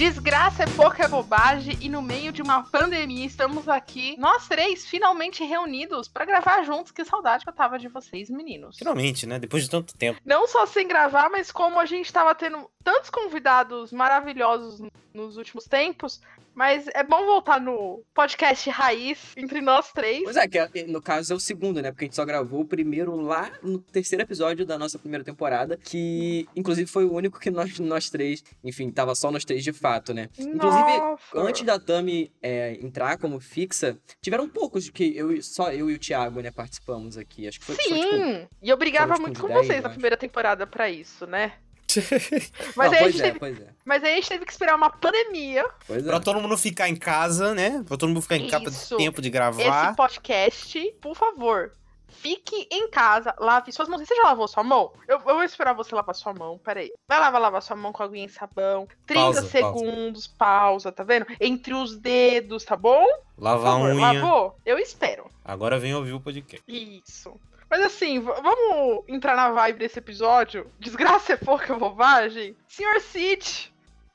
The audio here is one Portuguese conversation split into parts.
Desgraça é pouca bobagem e no meio de uma pandemia estamos aqui, nós três, finalmente reunidos para gravar juntos. Que saudade que eu tava de vocês, meninos. Finalmente, né? Depois de tanto tempo. Não só sem gravar, mas como a gente tava tendo tantos convidados maravilhosos nos últimos tempos, mas é bom voltar no podcast raiz entre nós três. Pois é, que é- no caso é o segundo, né? Porque a gente só gravou o primeiro lá no terceiro episódio da nossa primeira temporada, que inclusive foi o único que nós, nós três, enfim, tava só nós três de fato, né? Inclusive, Nossa. Antes da Tami é, entrar como fixa, tiveram poucos que eu, só eu e o Thiago, né, participamos aqui. Acho que foi, foi, tipo, Sim, e eu brigava foram, muito tipo, com 10, vocês na primeira temporada pra isso, né? Mas, Não, aí a pois gente é, teve, pois é. mas aí a gente teve que esperar uma pandemia. Pois é. Pra todo mundo ficar em casa, né? Pra todo mundo ficar em casa Isso. tempo de Esse gravar. podcast, por favor, fique em casa, lave suas mãos. Você já lavou sua mão? Eu, eu vou esperar você lavar sua mão, peraí. Vai lavar, lavar sua mão com aguinha e sabão. 30 Pausa, pausa. segundos, pausa. tá vendo? Entre os dedos, tá bom? Lavar a unha. lavou? Eu espero. Agora vem ouvir o podcast. Isso. Mas assim, vamos entrar na vibe desse episódio? Desgraça é pouca bobagem? Senhor Cid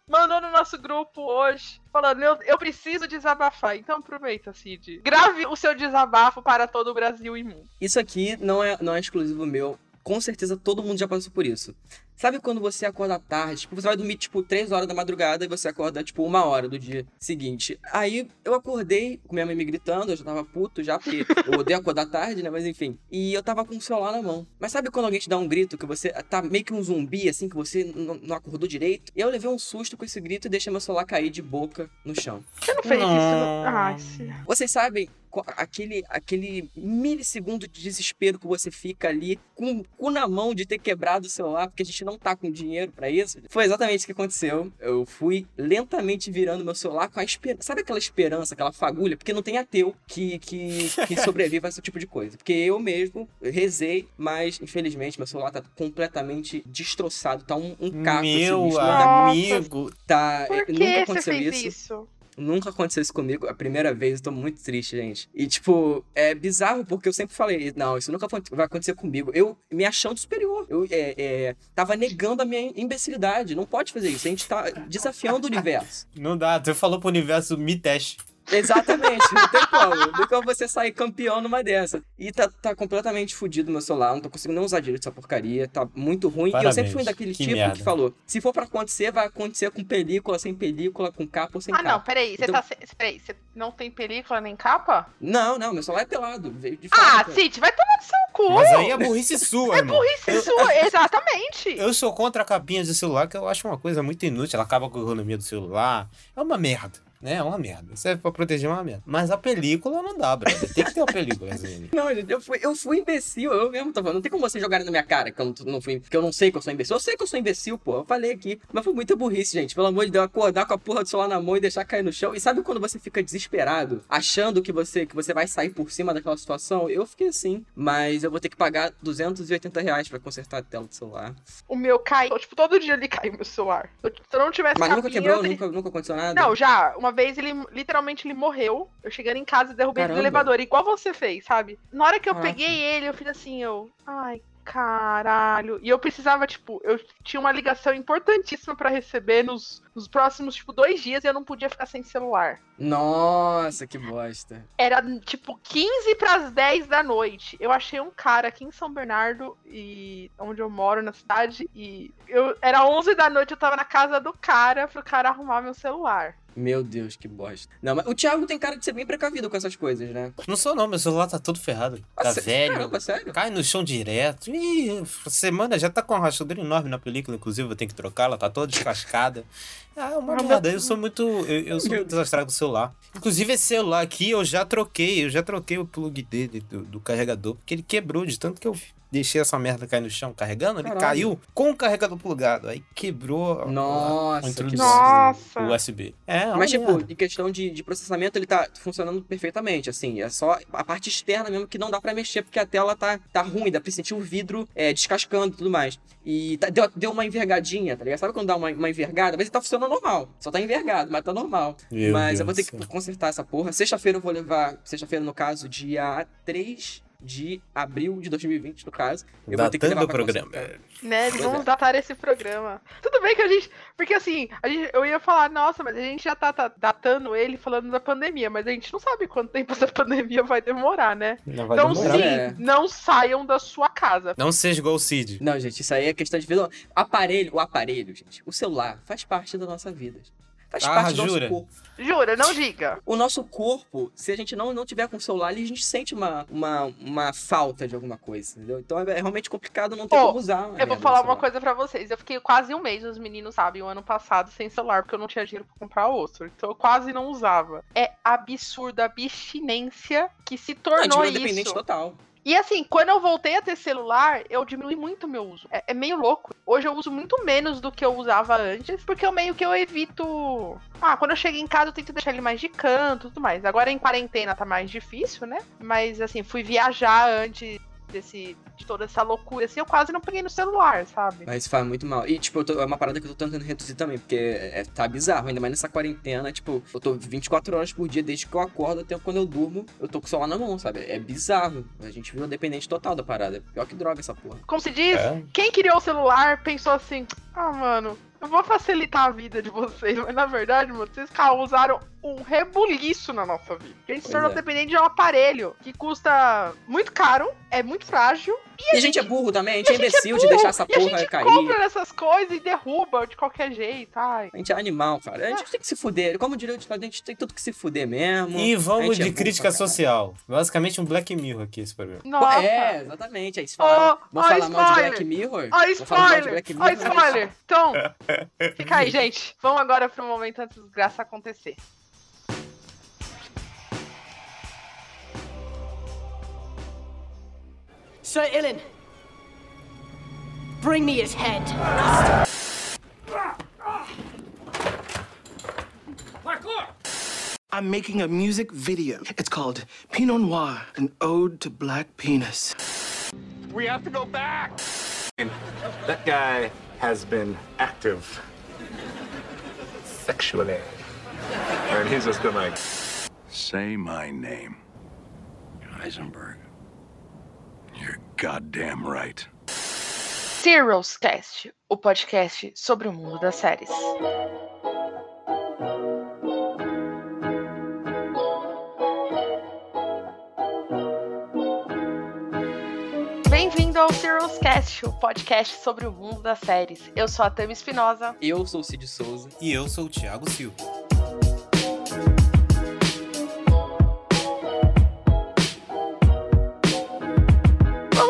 mandou no nosso grupo hoje, falando, eu, eu preciso desabafar. Então aproveita, Cid. Grave o seu desabafo para todo o Brasil e mundo. Isso aqui não é, não é exclusivo meu. Com certeza todo mundo já passou por isso. Sabe quando você acorda tarde? Tipo, você vai dormir, tipo, 3 horas da madrugada e você acorda, tipo, uma hora do dia seguinte. Aí eu acordei com minha mãe me gritando, eu já tava puto já, porque eu odeio acordar tarde, né? Mas enfim. E eu tava com o celular na mão. Mas sabe quando alguém te dá um grito que você tá meio que um zumbi, assim, que você não acordou direito? E eu levei um susto com esse grito e deixei meu celular cair de boca no chão. Você não fez isso? Não. Ai, Cid. Vocês sabem aquele, aquele milissegundo de desespero que você fica ali com o cu na mão de ter quebrado o celular porque a gente não tá com dinheiro pra isso? Foi exatamente isso que aconteceu. Eu fui lentamente virando meu celular com a esperança. Sabe aquela esperança, aquela fagulha? Porque não tem ateu que, que, que sobreviva a esse tipo de coisa. Porque eu mesmo rezei, mas infelizmente meu celular tá completamente destroçado. Tá um, um caco Meu sinistro. Nossa. amigo. Tá, Por nunca que você aconteceu fez isso. isso? Nunca aconteceu isso comigo. A primeira vez, eu tô muito triste, gente. E, tipo, é bizarro porque eu sempre falei, não, isso nunca vai acontecer comigo. Eu me achando superior. Eu é, é, tava negando a minha imbecilidade. Não pode fazer isso. A gente tá desafiando o universo. Não dá. Tu falou pro universo, me teste. Exatamente, não tem como. Não tem como você sair campeão numa dessa. E tá, tá completamente fudido meu celular, não tô conseguindo nem usar direito essa porcaria, tá muito ruim. E eu Parabéns, sempre fui daquele que tipo merda. que falou: se for pra acontecer, vai acontecer com película, sem película, com capa ou sem Ah, capa. não, peraí. Você Então- tá. se- Peraí, você não tem película nem capa? Não, não, meu celular é pelado. Veio de Ah, fábrica. Cid, vai tomar no seu cu! Mas aí é burrice sua, É irmão. burrice sua, exatamente! Eu sou contra a capinha de celular, que eu acho uma coisa muito inútil. Ela acaba com a ergonomia do celular. É uma merda, né? É uma merda. Serve pra proteger uma merda. Mas a película não dá, brother. Tem que ter uma película, assim. Não, gente, eu fui, eu fui imbecil, eu mesmo tô falando. Não tem como vocês jogarem na minha cara que eu não, não fui, que eu não sei que eu sou imbecil. Eu sei que eu sou imbecil, pô. Eu falei aqui. Mas foi muita burrice, gente. Pelo amor de Deus, acordar com a porra do celular na mão e deixar cair no chão. E sabe quando você fica desesperado, achando que você, que você vai sair por cima daquela situação? Eu fiquei assim. Mas eu vou ter que pagar 280 reais pra consertar a tela do celular. O meu caiu. Tipo, todo dia ele cai meu celular. Se eu não tivesse Mas nunca capinha, quebrou, eu teria- nunca, nunca aconteceu nada? Não, já. Uma vez ele literalmente ele morreu. Eu chegando em casa e derrubei ele no Caramba. elevador, igual você fez, sabe? Na hora que eu Caraca. peguei ele, eu fiz assim, eu. Ai, caralho. E eu precisava, tipo, eu tinha uma ligação importantíssima pra receber nos, nos próximos, tipo, dois dias eu não podia ficar sem celular. Nossa, que bosta. Era tipo 15 pras 10 da noite. Eu achei um cara aqui em São Bernardo e onde eu moro na cidade e eu era 11 da noite, eu tava na casa do cara pro cara arrumar meu celular. Meu Deus, que bosta. Não, mas o Thiago tem cara de ser bem precavido com essas coisas, né? Não sou não, meu celular tá todo ferrado. Tá Ah, sé- velho. Caramba, sério? Cai no chão direto. Ih, semana já tá com uma rachadura enorme na película, inclusive eu tenho que trocar, ela tá toda descascada. Ah, é uma Ah, merda, eu sou muito. Eu, eu sou muito desastrado com o celular. Inclusive, esse celular aqui eu já troquei, eu já troquei o plug dele, do, do carregador, porque ele quebrou de tanto que eu deixei essa merda cair no chão carregando, ele Caralho. caiu com o carregador plugado. Aí quebrou Nossa, a introdução Nossa. do USB. É, Mas, tipo, merda. em questão de, de processamento, ele tá funcionando perfeitamente, assim. É só a parte externa mesmo que não dá pra mexer, porque a tela tá, tá ruim, dá pra sentir o vidro é, descascando e tudo mais. E tá- deu, deu uma envergadinha, tá ligado? Sabe quando dá uma, uma envergada? Mas ele tá funcionando normal. Só tá envergado, mas tá normal. Meu mas Deus eu vou ter que consertar essa porra. Sexta-feira eu vou levar. Sexta-feira, no caso, dia 3 de abril de 2020, no caso. Eu vou ter que Datando levar o programa. consulta. Né, Pois vamos é. datar esse programa. Tudo bem que a gente. Porque assim, a gente, eu ia falar, nossa, mas a gente já tá, tá datando ele falando da pandemia, mas a gente não sabe quanto tempo essa pandemia vai demorar, né? Não vai Então, demorar. sim, É. não saiam da sua casa. Não seja igual o Cid. Não, gente, isso aí é questão de vida. Aparelho, o aparelho, gente, o celular faz parte da nossa vida. Faz Ah, parte do jura? nosso corpo. Jura, não diga. O nosso corpo, se a gente não, não tiver com o celular, a gente sente uma, uma, uma falta de alguma coisa, entendeu? Então é, é realmente complicado não ter Ó, como usar. a Eu vou falar uma coisa pra vocês. Eu fiquei quase um mês, os meninos sabem, o ano passado, sem celular, porque eu não tinha dinheiro pra comprar outro. Então eu quase não usava. É absurdo a abstinência que se Não, a gente tornou virou dependente isso. total. E assim, quando eu voltei a ter celular, eu diminui muito o meu uso. É, é meio louco. Hoje eu uso muito menos do que eu usava antes, porque eu meio que eu evito. Ah, quando eu chego em casa, eu tento deixar ele mais de canto e tudo mais. Agora em quarentena tá mais difícil, né? Mas assim, fui viajar antes desse, de toda essa loucura, assim, eu quase não peguei no celular, sabe? Mas faz muito mal. E, tipo, eu tô- é uma parada que eu tô tentando reduzir também, porque é, tá bizarro, ainda mais nessa quarentena, tipo, eu tô 24 horas por dia, desde que eu acordo até quando eu durmo, eu tô com o celular na mão, sabe? É bizarro. A gente virou dependente total da parada. Pior que droga essa porra. Como se diz, É. quem criou o celular pensou assim: ah, mano, eu vou facilitar a vida de vocês, mas na verdade, mano, vocês causaram um rebuliço na nossa vida. A gente se tornou é. dependente de um aparelho que custa muito caro, é muito frágil, E a gente é burro também, a gente é a gente é imbecil de burro, deixar essa e a porra gente cair. compra nessas coisas e derruba de qualquer jeito. Ai. A gente é animal, cara. A gente tem que se fuder. Como diria o ditado, a gente tem tudo que se fuder mesmo. E A vamos é de burro crítica caralho. social. Basicamente um Black Mirror aqui esse programa. Nossa. É, exatamente. Aí se falar, Ó, vamos ó, falar mal de. Black Mirror? Ó, de spoiler! Ó, spoiler! Então, fica aí, gente. Vamos agora pro momento antes da desgraça acontecer. Sir Ilin, bring me his head. I'm making a music video. It's called Pinot Noir, an ode to black penis. We have to go back. That guy has been active sexually. And he's just been like, Say my name. Heisenberg. You're goddamn right. Serials Cast, o podcast sobre o mundo das séries. Bem-vindo ao Serials Cast, o podcast sobre o mundo das séries. Eu sou a Tami Espinosa. Eu sou o Cid Souza. E eu sou o Thiago Silva.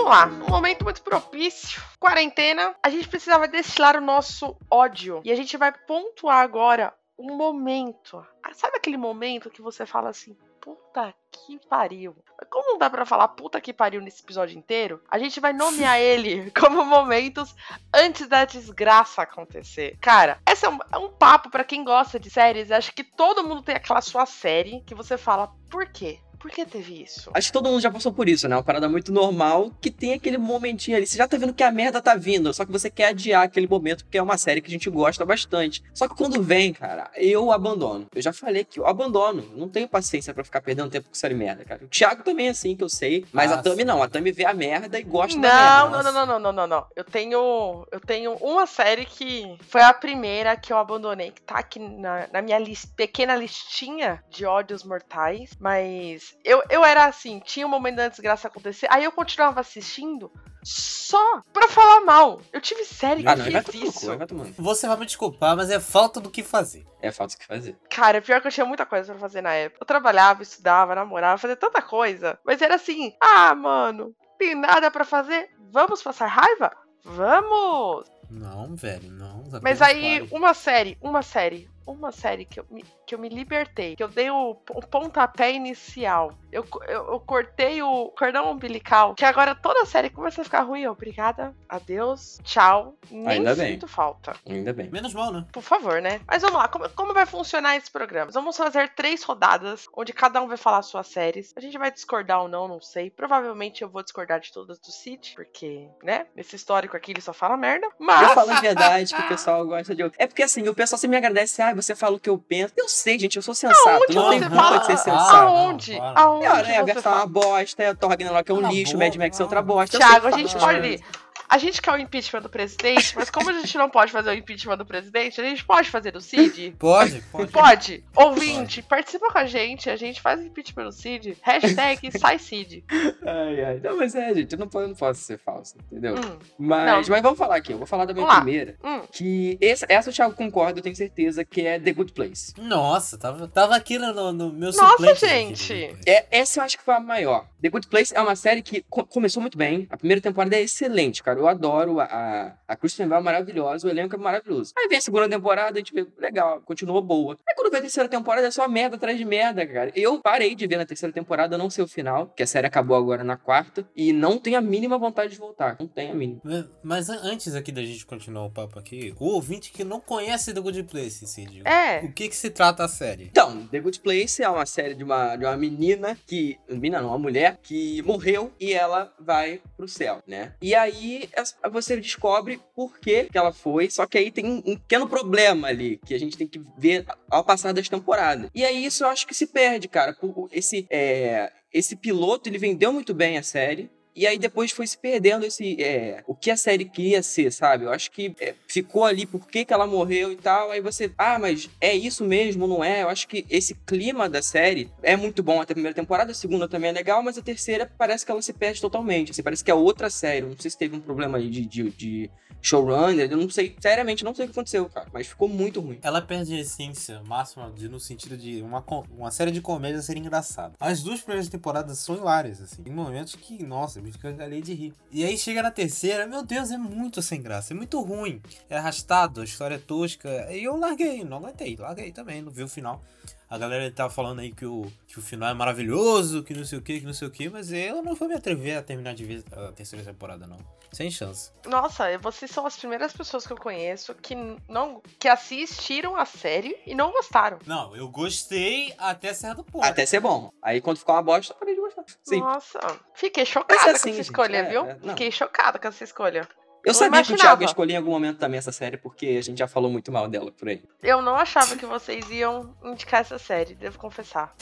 Lá, um momento muito propício. Quarentena, a gente precisava destilar o nosso ódio. E a gente vai pontuar agora um momento. Ah, Sabe aquele momento que você fala assim, puta que pariu. Como não dá pra falar puta que pariu nesse episódio inteiro, a gente vai nomear ele como momentos antes da desgraça acontecer. Cara, esse é um, é um papo pra quem gosta de séries. Acho que todo mundo tem aquela sua série que você fala, por quê? Por que teve isso? Acho que todo mundo já passou por isso, né? Uma parada muito normal que tem aquele momentinho ali. Você já tá vendo que a merda tá vindo, só que você quer adiar aquele momento porque é uma série que a gente gosta bastante. Só que quando vem, cara, eu abandono. Eu já falei que eu abandono. Não tenho paciência pra ficar perdendo tempo com série merda, cara. O Thiago também é assim, que eu sei. Mas a Nossa. Tami não. A Tami vê a merda e gosta Não, da merda. não, não, não, não, não, não, não. Eu tenho, eu tenho uma série que foi a primeira que eu abandonei, que tá aqui na, na minha lis- pequena listinha de ódios mortais. Mas eu, eu era assim, tinha um momento da desgraça acontecer, aí eu continuava assistindo só pra falar mal. Eu tive série que Ah, não, fez cu, isso. vai tomando. Você vai me desculpar, mas é falta do que fazer. É falta o que fazer. Cara, pior que eu tinha muita coisa pra fazer na época. Eu trabalhava, estudava, namorava, fazia tanta coisa. Mas era assim, ah, mano, tem nada pra fazer? Vamos passar raiva? Vamos! Não, velho, não. Mas apenas aí, pare. uma série, uma série, uma série que eu me, que eu me libertei, que eu dei o, o pontapé inicial. Eu, eu, eu cortei o cordão umbilical, que agora toda série começa a ficar ruim. Obrigada, adeus, tchau. Nem Ainda bem. sinto falta. Ainda bem. Menos mal, né? Por favor, né? Mas vamos lá, como, como vai funcionar esse programa? Vamos fazer três rodadas, onde cada um vai falar suas séries. A gente vai discordar ou não, não sei. Provavelmente eu vou discordar de todas do Cid, porque, né? Nesse histórico aqui ele só fala merda. Mas. Eu falo a verdade que o pessoal gosta de. É porque assim, o pessoal sempre me agradece, ah, você fala o que eu penso. Eu sei, gente, eu sou sensato. Aonde não tem você culpa fala? de ser Ah, sensato. Aonde? não, para. Aonde É, né, a você versão é uma fala? bosta, é Thor Ragnarok é um Cala a lixo, boca, Mad Max é outra não. bosta. eu Thiago, sei a gente falar. pode. A gente quer o impeachment do presidente, mas como a gente não pode fazer o impeachment do presidente, a gente pode fazer do Cid? Pode, pode. Pode. Ouvinte, participa com a gente, a gente faz o impeachment do Cid. Hashtag sai Cid. Ai, ai. Não, mas é, gente, eu não, eu não posso ser falso, entendeu? Hum, Mas, Não. mas vamos falar aqui, eu vou falar da minha Vamos primeira. hum. Que essa, essa o Thiago concorda, eu tenho certeza, que é The Good Place. Nossa, tava, tava aqui no, no meu Nossa, suplente. gente. É, essa eu acho que foi a maior. The Good Place é uma série que co- começou muito bem. A primeira temporada é excelente, cara. Eu adoro. A, a, Kristen Bell é maravilhosa, o elenco é maravilhoso. Aí vem a segunda temporada, a gente vê, legal, continuou boa. Aí quando vem a terceira temporada, é só merda atrás de merda, cara. Eu parei de ver na terceira temporada, não sei o final, que a série acabou agora na quarta, e não tenho a mínima vontade de voltar. Não tenho a mínima. Mas- Mas an- antes aqui da gente continuar o papo aqui, o ouvinte que não conhece The Good Place, Cid, É. o que que se trata a série? Então, The Good Place é uma série de uma, de uma menina que. Menina não, uma mulher que morreu e ela vai pro céu, né? E aí você descobre por que, que ela foi, só que aí tem um, pequeno problema ali que a gente tem que ver ao passar das temporadas. E aí isso eu acho que se perde, cara. Esse, é, esse piloto ele vendeu muito bem a série. E aí depois foi se perdendo esse. é, o que a série queria ser, sabe? Eu acho que é, ficou ali por que, que ela morreu e tal. Aí você. Ah, mas é isso mesmo, não é? Eu acho que esse clima da série é muito bom até a primeira temporada, a segunda também é legal, mas a terceira parece que ela se perde totalmente. Assim, parece que é outra série. Não sei se teve um problema aí de, de, de showrunner, eu não sei. Seriamente, não sei o que aconteceu, cara. Mas ficou muito ruim. Ela perde a essência máxima de, no sentido de uma, uma série de comédia ser engraçada. As duas primeiras temporadas são hilárias, assim. Tem momentos que, nossa, me gargalhei de rir. E aí chega na terceira, meu Deus, é muito sem graça, é muito ruim. É arrastado, a história é tosca. E eu larguei, não aguentei, larguei também, não vi o final. A galera tava falando aí que o, que o final é maravilhoso, que não sei o que, que não sei o que, mas eu não vou me atrever a terminar de ver a terceira temporada, não. Sem chance. Nossa, vocês são as primeiras pessoas que eu conheço que não que assistiram a série e não gostaram. Não, eu gostei até certo ponto. Até ser bom. Aí quando ficou uma bosta, eu parei de gostar. Sim. Nossa, fiquei chocada é com assim, essa gente, escolha, é, viu? é, fiquei chocada com essa escolha. Eu Não sabia que o imaginava. Thiago ia escolher em algum momento também essa série, porque a gente já falou muito mal dela por aí. Eu não achava que vocês iam indicar essa série, devo confessar.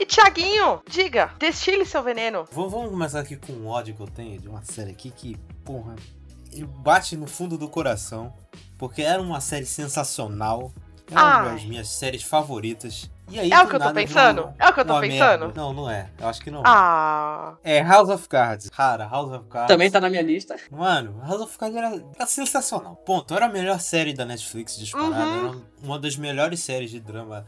E Tiaguinho, diga, destile seu veneno. Vamos, vamos começar aqui com um ódio que eu tenho de uma série aqui que, porra, bate no fundo do coração. Porque era uma série sensacional. Era uma Ai. das minhas séries favoritas. E aí, É o do que eu tô pensando? virou É o que eu tô uma pensando? merda. Não, não é. Eu acho que não. Ah, É House of Cards. Cara, House of Cards. Também tá na minha lista. Mano, House of Cards era, era sensacional. Ponto. Era a melhor série da Netflix disparada. Uhum. Era uma das melhores séries de drama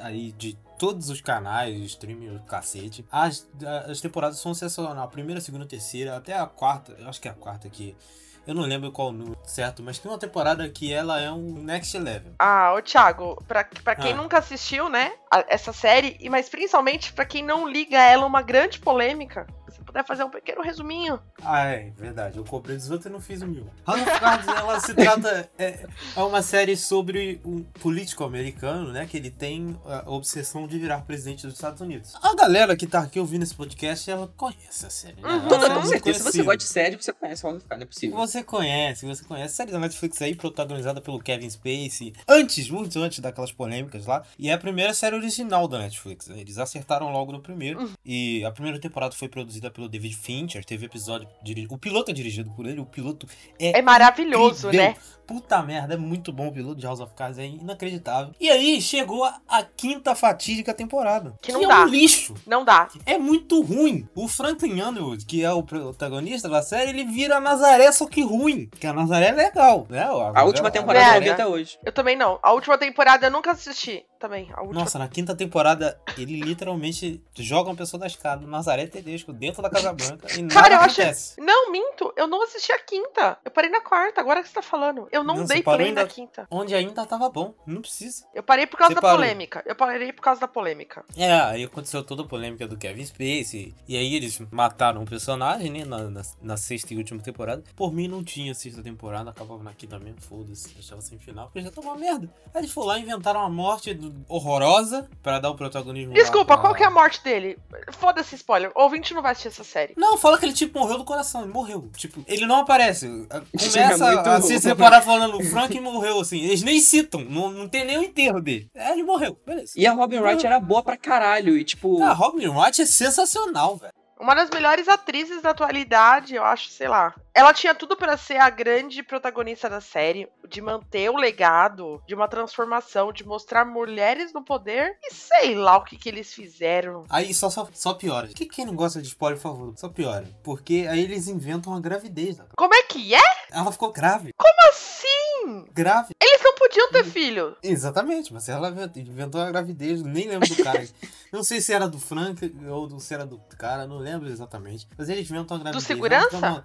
aí de todos os canais, streaming, o cacete. As, as temporadas são sensacionais. A primeira, a segunda, a terceira, até a quarta. Eu acho que é a quarta aqui. Eu não lembro qual número certo, mas tem uma temporada que ela é um next level. ah, ô Thiago, pra, pra quem Ah. nunca assistiu, né, a- essa série, e mas principalmente pra quem não liga ela uma grande polêmica, puder fazer um pequeno resuminho. Ah, é, verdade. Eu dos outros e não fiz o meu. House of Cards, ela se trata. É, é uma série sobre um político americano, né? Que ele tem a obsessão de virar presidente dos Estados Unidos. A galera que tá aqui ouvindo esse podcast, ela conhece a série. Né? Uhum. Ela Toda, é com certeza. Se você gosta de série, você conhece House of Cards, não é possível. Você conhece, você conhece. Série da Netflix aí, protagonizada pelo Kevin Spacey. Antes, muito antes daquelas polêmicas lá. E é a primeira série original da Netflix. né? Eles acertaram logo no primeiro. E a primeira temporada foi produzida pelo David Fincher. Teve episódio. diri- O piloto é dirigido por ele. O piloto é. É maravilhoso, incrível. né? Puta merda, é muito bom o piloto de House of Cards, é inacreditável. E aí chegou a, a quinta fatídica temporada. Que não é dá. um lixo. Não dá. É muito ruim. O Franklin Underwood, que é o protagonista da série, ele vira a Nazaré, só que ruim. Que a Nazaré é legal, né? A última temporada eu não vi até hoje. Eu também não. A última temporada eu nunca assisti. Também. Última. Nossa, na quinta temporada, ele literalmente joga uma pessoa da escada, Nazaré Tedesco, dentro da Casa Branca e nada Cara, eu acho- acontece. Não, minto. Eu não assisti a quinta. Eu parei na quarta, agora que você tá falando. Eu não, Não, dei play ainda- na quinta. Onde ainda tava bom, não precisa. Eu parei por causa Você da parou. polêmica. Eu parei por causa da polêmica. É, aí aconteceu toda a polêmica do Kevin Spacey. E aí eles mataram um personagem, né? Na, na, na sexta e última temporada. Por mim não tinha sexta temporada, acabava na quinta mesmo, foda-se, deixava sem final, porque já tava uma merda. Aí eles foram lá e inventaram a morte do, horrorosa pra dar o protagonismo. Desculpa, lá pra- qual que é a morte dele? Foda-se spoiler. O ouvinte não vai assistir essa série. Não, fala que ele, tipo, morreu do coração. Ele morreu. Tipo, ele não aparece. É Começa muito- a se separar falando o Frank morreu, assim. Eles nem citam. Não, não tem nem o enterro dele. É, ele morreu. Beleza. E a Robin Wright era boa pra caralho. E tipo. Ah, Robin Wright é sensacional, velho. Uma das melhores atrizes da atualidade, eu acho, sei lá. Ela tinha tudo pra ser a grande protagonista da série, de manter o legado, de uma transformação, de mostrar mulheres no poder e sei lá o que, que eles fizeram. Aí só, só, só piora. Que quem não gosta de spoiler, por favor, só piora. Porque aí eles inventam uma gravidez. né? Como é que é? Ela ficou grave. Como assim? Grave. Eles não podiam ter filho. Exatamente, mas ela inventou a gravidez, nem lembro do cara. não sei se era do Frank ou do, se era do cara, não lembro exatamente. Mas eles inventam a gravidez. segurança? uma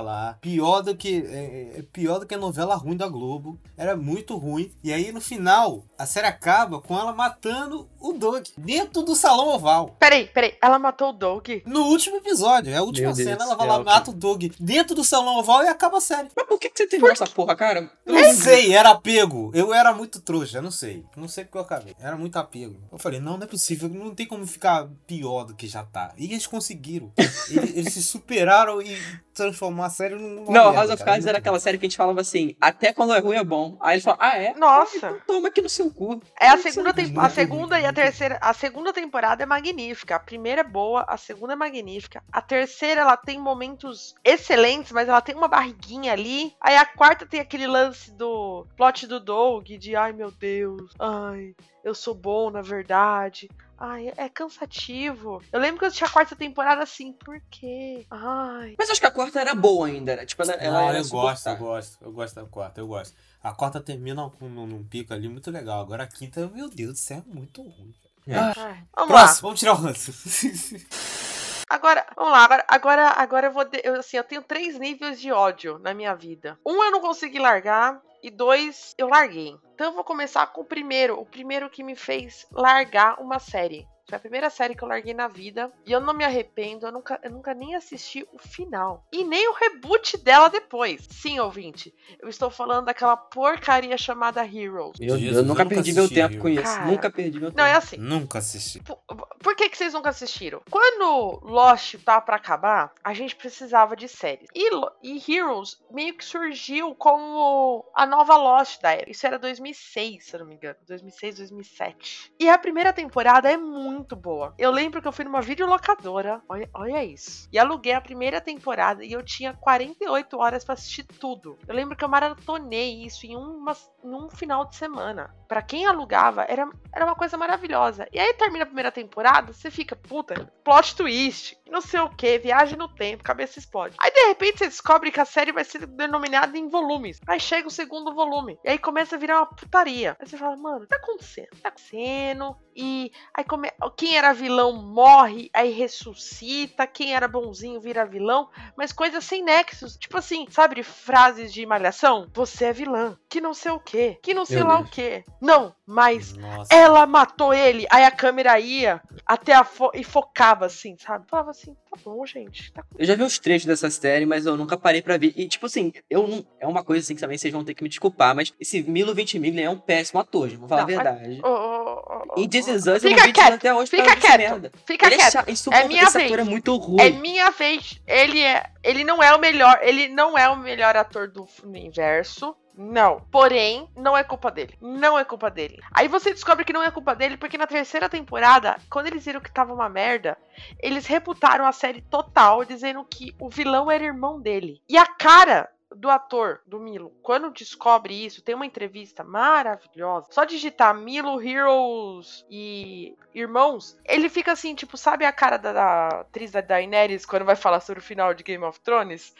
lá. Pior do que. É, é pior do que a novela ruim da Globo. Era muito ruim. E aí no final, a série acaba com ela matando o Doug dentro do salão oval. Peraí, peraí. Ela matou o Doug? No último episódio, é a última Meu Deus cena, do ela vai céu, lá, mata o Doug dentro do salão oval e acaba a série. Mas por que, que você terminou essa porra, cara? Não sei, era apego. Eu era muito trouxa, não sei. Não sei porque eu acabei. Era muito apego. Eu falei, não, não é possível, não tem como ficar pior do que já tá. E eles conseguiram. eles, eles se superaram e transformar a série num. Não, House of Cards era aquela série que a gente falava assim, até quando é ruim é bom. Aí ele fala, ah é? Nossa. Então toma aqui no seu cu. É a Isso segunda, é tem- a segunda e a terceira. A segunda temporada é magnífica. A primeira é boa, a segunda é magnífica. A terceira, ela tem momentos excelentes, mas ela tem uma barriguinha ali. Aí a quarta tem aquele lance do plot do Doug, de ai meu Deus, ai, eu sou bom na verdade. Ai, é cansativo. Eu lembro que eu tinha a quarta temporada assim, por quê? Ai. Mas acho que a quarta era boa ainda, né? Tipo, ela, ela Não, era eu gosto, eu gosto. Eu gosto da quarta, eu gosto. A quarta termina com num, num pico ali muito legal. Agora a quinta, meu Deus do céu, é muito ruim. Ah, ai. Vamos lá. Próximo, vamos tirar o ranço. Agora, vamos lá, agora, agora, agora eu vou. de- eu, assim, eu tenho três níveis de ódio na minha vida. Um eu não consegui largar, e dois eu larguei. Então eu vou começar com o primeiro. O primeiro que me fez largar uma série. Foi a primeira série que eu larguei na vida. E eu não me arrependo, eu nunca, eu nunca nem assisti o final. E nem o reboot dela depois. Sim, ouvinte. Eu estou falando daquela porcaria chamada Heroes. Meu Deus, eu eu nunca nunca perdi meu tempo com viu? isso. Cara, Nunca perdi meu tempo. Não, é assim. Nunca assisti. Por, por que, que vocês nunca assistiram? Quando Lost tá pra acabar, a gente precisava de séries. E, e Heroes meio que surgiu como a nova Lost da era. Isso era 2006, se eu não me engano. 2006, 2007. E a primeira temporada é muito boa. Eu lembro que eu fui numa videolocadora. Olha, olha isso. E aluguei a primeira temporada e eu tinha 48 horas pra assistir tudo. Eu lembro que eu maratonei isso em, uma, em um final de semana. Pra quem alugava, era, era uma coisa maravilhosa. E aí termina a primeira temporada, você fica, puta, plot twist, não sei o que, viagem no tempo, cabeça explode. Aí de repente você descobre que a série vai ser denominada em volumes. Aí chega o segundo volume. E aí começa a virar uma putaria. Aí você fala, mano, o que tá acontecendo? O que tá acontecendo? E aí come... quem era vilão morre, aí ressuscita, quem era bonzinho vira vilão, mas coisas sem nexos. Tipo assim, sabe, frases de malhação? Você é vilã, que não sei o que, que não sei Meu lá Deus. o que. Não, mas Nossa. ela matou ele, aí a câmera ia até a fo e focava assim, sabe? Falava assim, tá bom, gente. Tá... Eu já vi os trechos dessa série, mas eu nunca parei pra ver. E, tipo assim, eu não. É uma coisa assim que também vocês vão ter que me desculpar, mas esse Milo Ventimiglia é um péssimo ator, gente. Vou falar Não, a mas- verdade. Ô, Em This. Is Us, eu não vi quieto, até hoje fica quieto, merda. Fica Ele é quieto. chato, insuportável. minha Esse vez. ator é muito ruim. É minha vez. Ele é, ele não é o melhor, ele não é o melhor ator do universo. Não. Porém, não é culpa dele. Não é culpa dele. Aí você descobre que não é culpa dele porque na terceira temporada, quando eles viram que tava uma merda, eles reputaram a série total, dizendo que o vilão era irmão dele. E a cara do ator, do Milo, quando descobre isso, tem uma entrevista maravilhosa. Só digitar Milo Heroes e Irmãos, ele fica assim, tipo, sabe a cara da, da atriz da Daenerys quando vai falar sobre o final de Game of Thrones?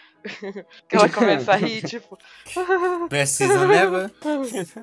Que ela começa a rir, tipo. Best season ever.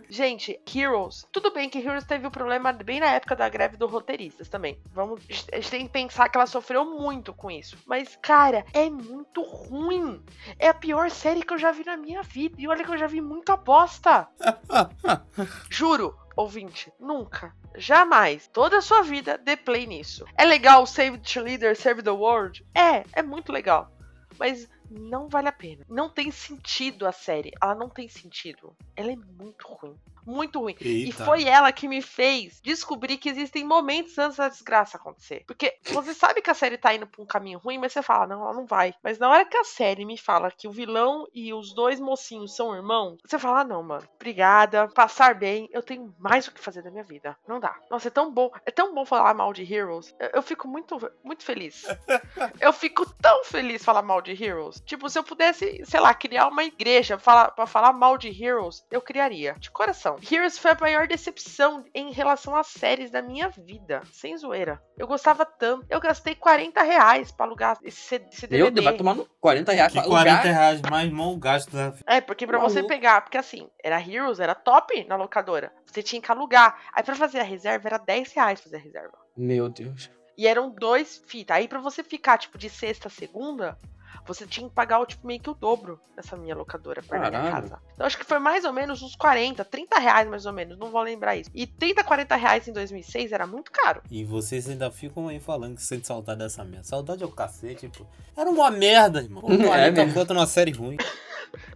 Gente, Heroes. Tudo bem que Heroes teve o problema bem na época da greve dos roteiristas também. Vamos, a gente tem que pensar que ela sofreu muito com isso. Mas, cara, é muito ruim. É a pior série que eu já vi na minha vida. E olha que eu já vi muita bosta. Juro, ouvinte, nunca, jamais, toda a sua vida, dê play nisso. É legal Save the Leader, Save the World? É, é muito legal. Mas não vale a pena. Não tem sentido a série. Ela não tem sentido. Ela é muito ruim. Muito ruim. E Eita. foi ela que me fez descobrir que existem momentos antes da desgraça acontecer. Porque você sabe que a série tá indo pra um caminho ruim, mas você fala, não, ela não vai. Mas na hora que a série me fala que o vilão e os dois mocinhos são irmãos, você fala, ah, não, mano, obrigada, passar bem, eu tenho mais o que fazer da minha vida. Não dá. Nossa, é tão bom, é tão bom falar mal de Heroes. Eu, eu fico muito, muito feliz. Eu fico tão feliz falar mal de Heroes. Tipo, se eu pudesse, sei lá, criar uma igreja falar, pra falar mal de Heroes, eu criaria. De coração. Heroes foi a maior decepção em relação às séries da minha vida. Sem zoeira. Eu gostava tanto. Eu gastei 40 reais pra alugar esse, esse Meu DVD. Deus, vai tomar no 40 reais Que pra 40 alugar. reais mais mal gasto da. É, porque pra você pegar, porque assim, era Heroes, era top na locadora. Você tinha que alugar. Aí pra fazer a reserva era 10 reais fazer a reserva. Meu Deus. E eram dois fitas. Aí pra você ficar, tipo, de sexta a segunda, você tinha que pagar, o, tipo, meio que o dobro nessa minha locadora pra ir na minha casa. Então acho que foi mais ou menos uns 40, 30 reais mais ou menos, não vou lembrar isso. E 30, 40 reais em 2006 era muito caro. E vocês ainda ficam aí falando que sente saudade dessa merda. Saudade é o cacete, pô. Era uma merda, irmão. Pô, É 40 mesmo. conto numa série ruim.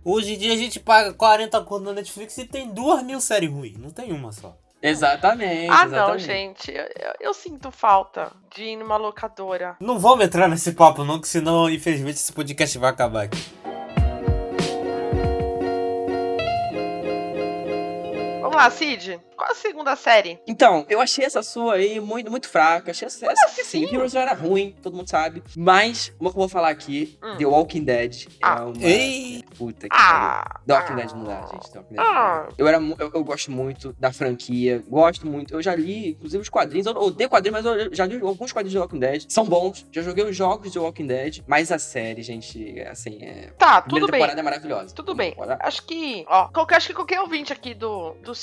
Hoje em dia a gente paga 40 conto na Netflix e tem duas mil séries ruins. Não tem uma só. Exatamente. ah, não, exatamente. gente. Eu, eu- eu sinto falta de ir numa locadora. Não vamos entrar nesse papo, não, que senão, infelizmente, esse podcast vai acabar aqui. Lá, Cid. Qual a segunda série? Então, eu achei essa sua aí muito, muito fraca. Achei essa, essa sim, assim? Heroes já era ruim, todo mundo sabe. Mas, uma que eu vou falar aqui, Hum. The Walking Dead. Ah. É uma. Ei! Puta que pariu. Ah! The Walking Dead não dá, gente. The Walking Dead Ah. Eu, era, eu, eu gosto muito da franquia, gosto muito. Eu já li, inclusive, os quadrinhos. Eu odeio quadrinhos, mas eu já li alguns quadrinhos de The Walking Dead. São bons. Já joguei os jogos de The Walking Dead. Mas a série, gente, assim, é. Tá, A tudo bem. temporada é maravilhosa. Tudo bem. Acho que, ó, qualquer, acho que qualquer ouvinte aqui do, do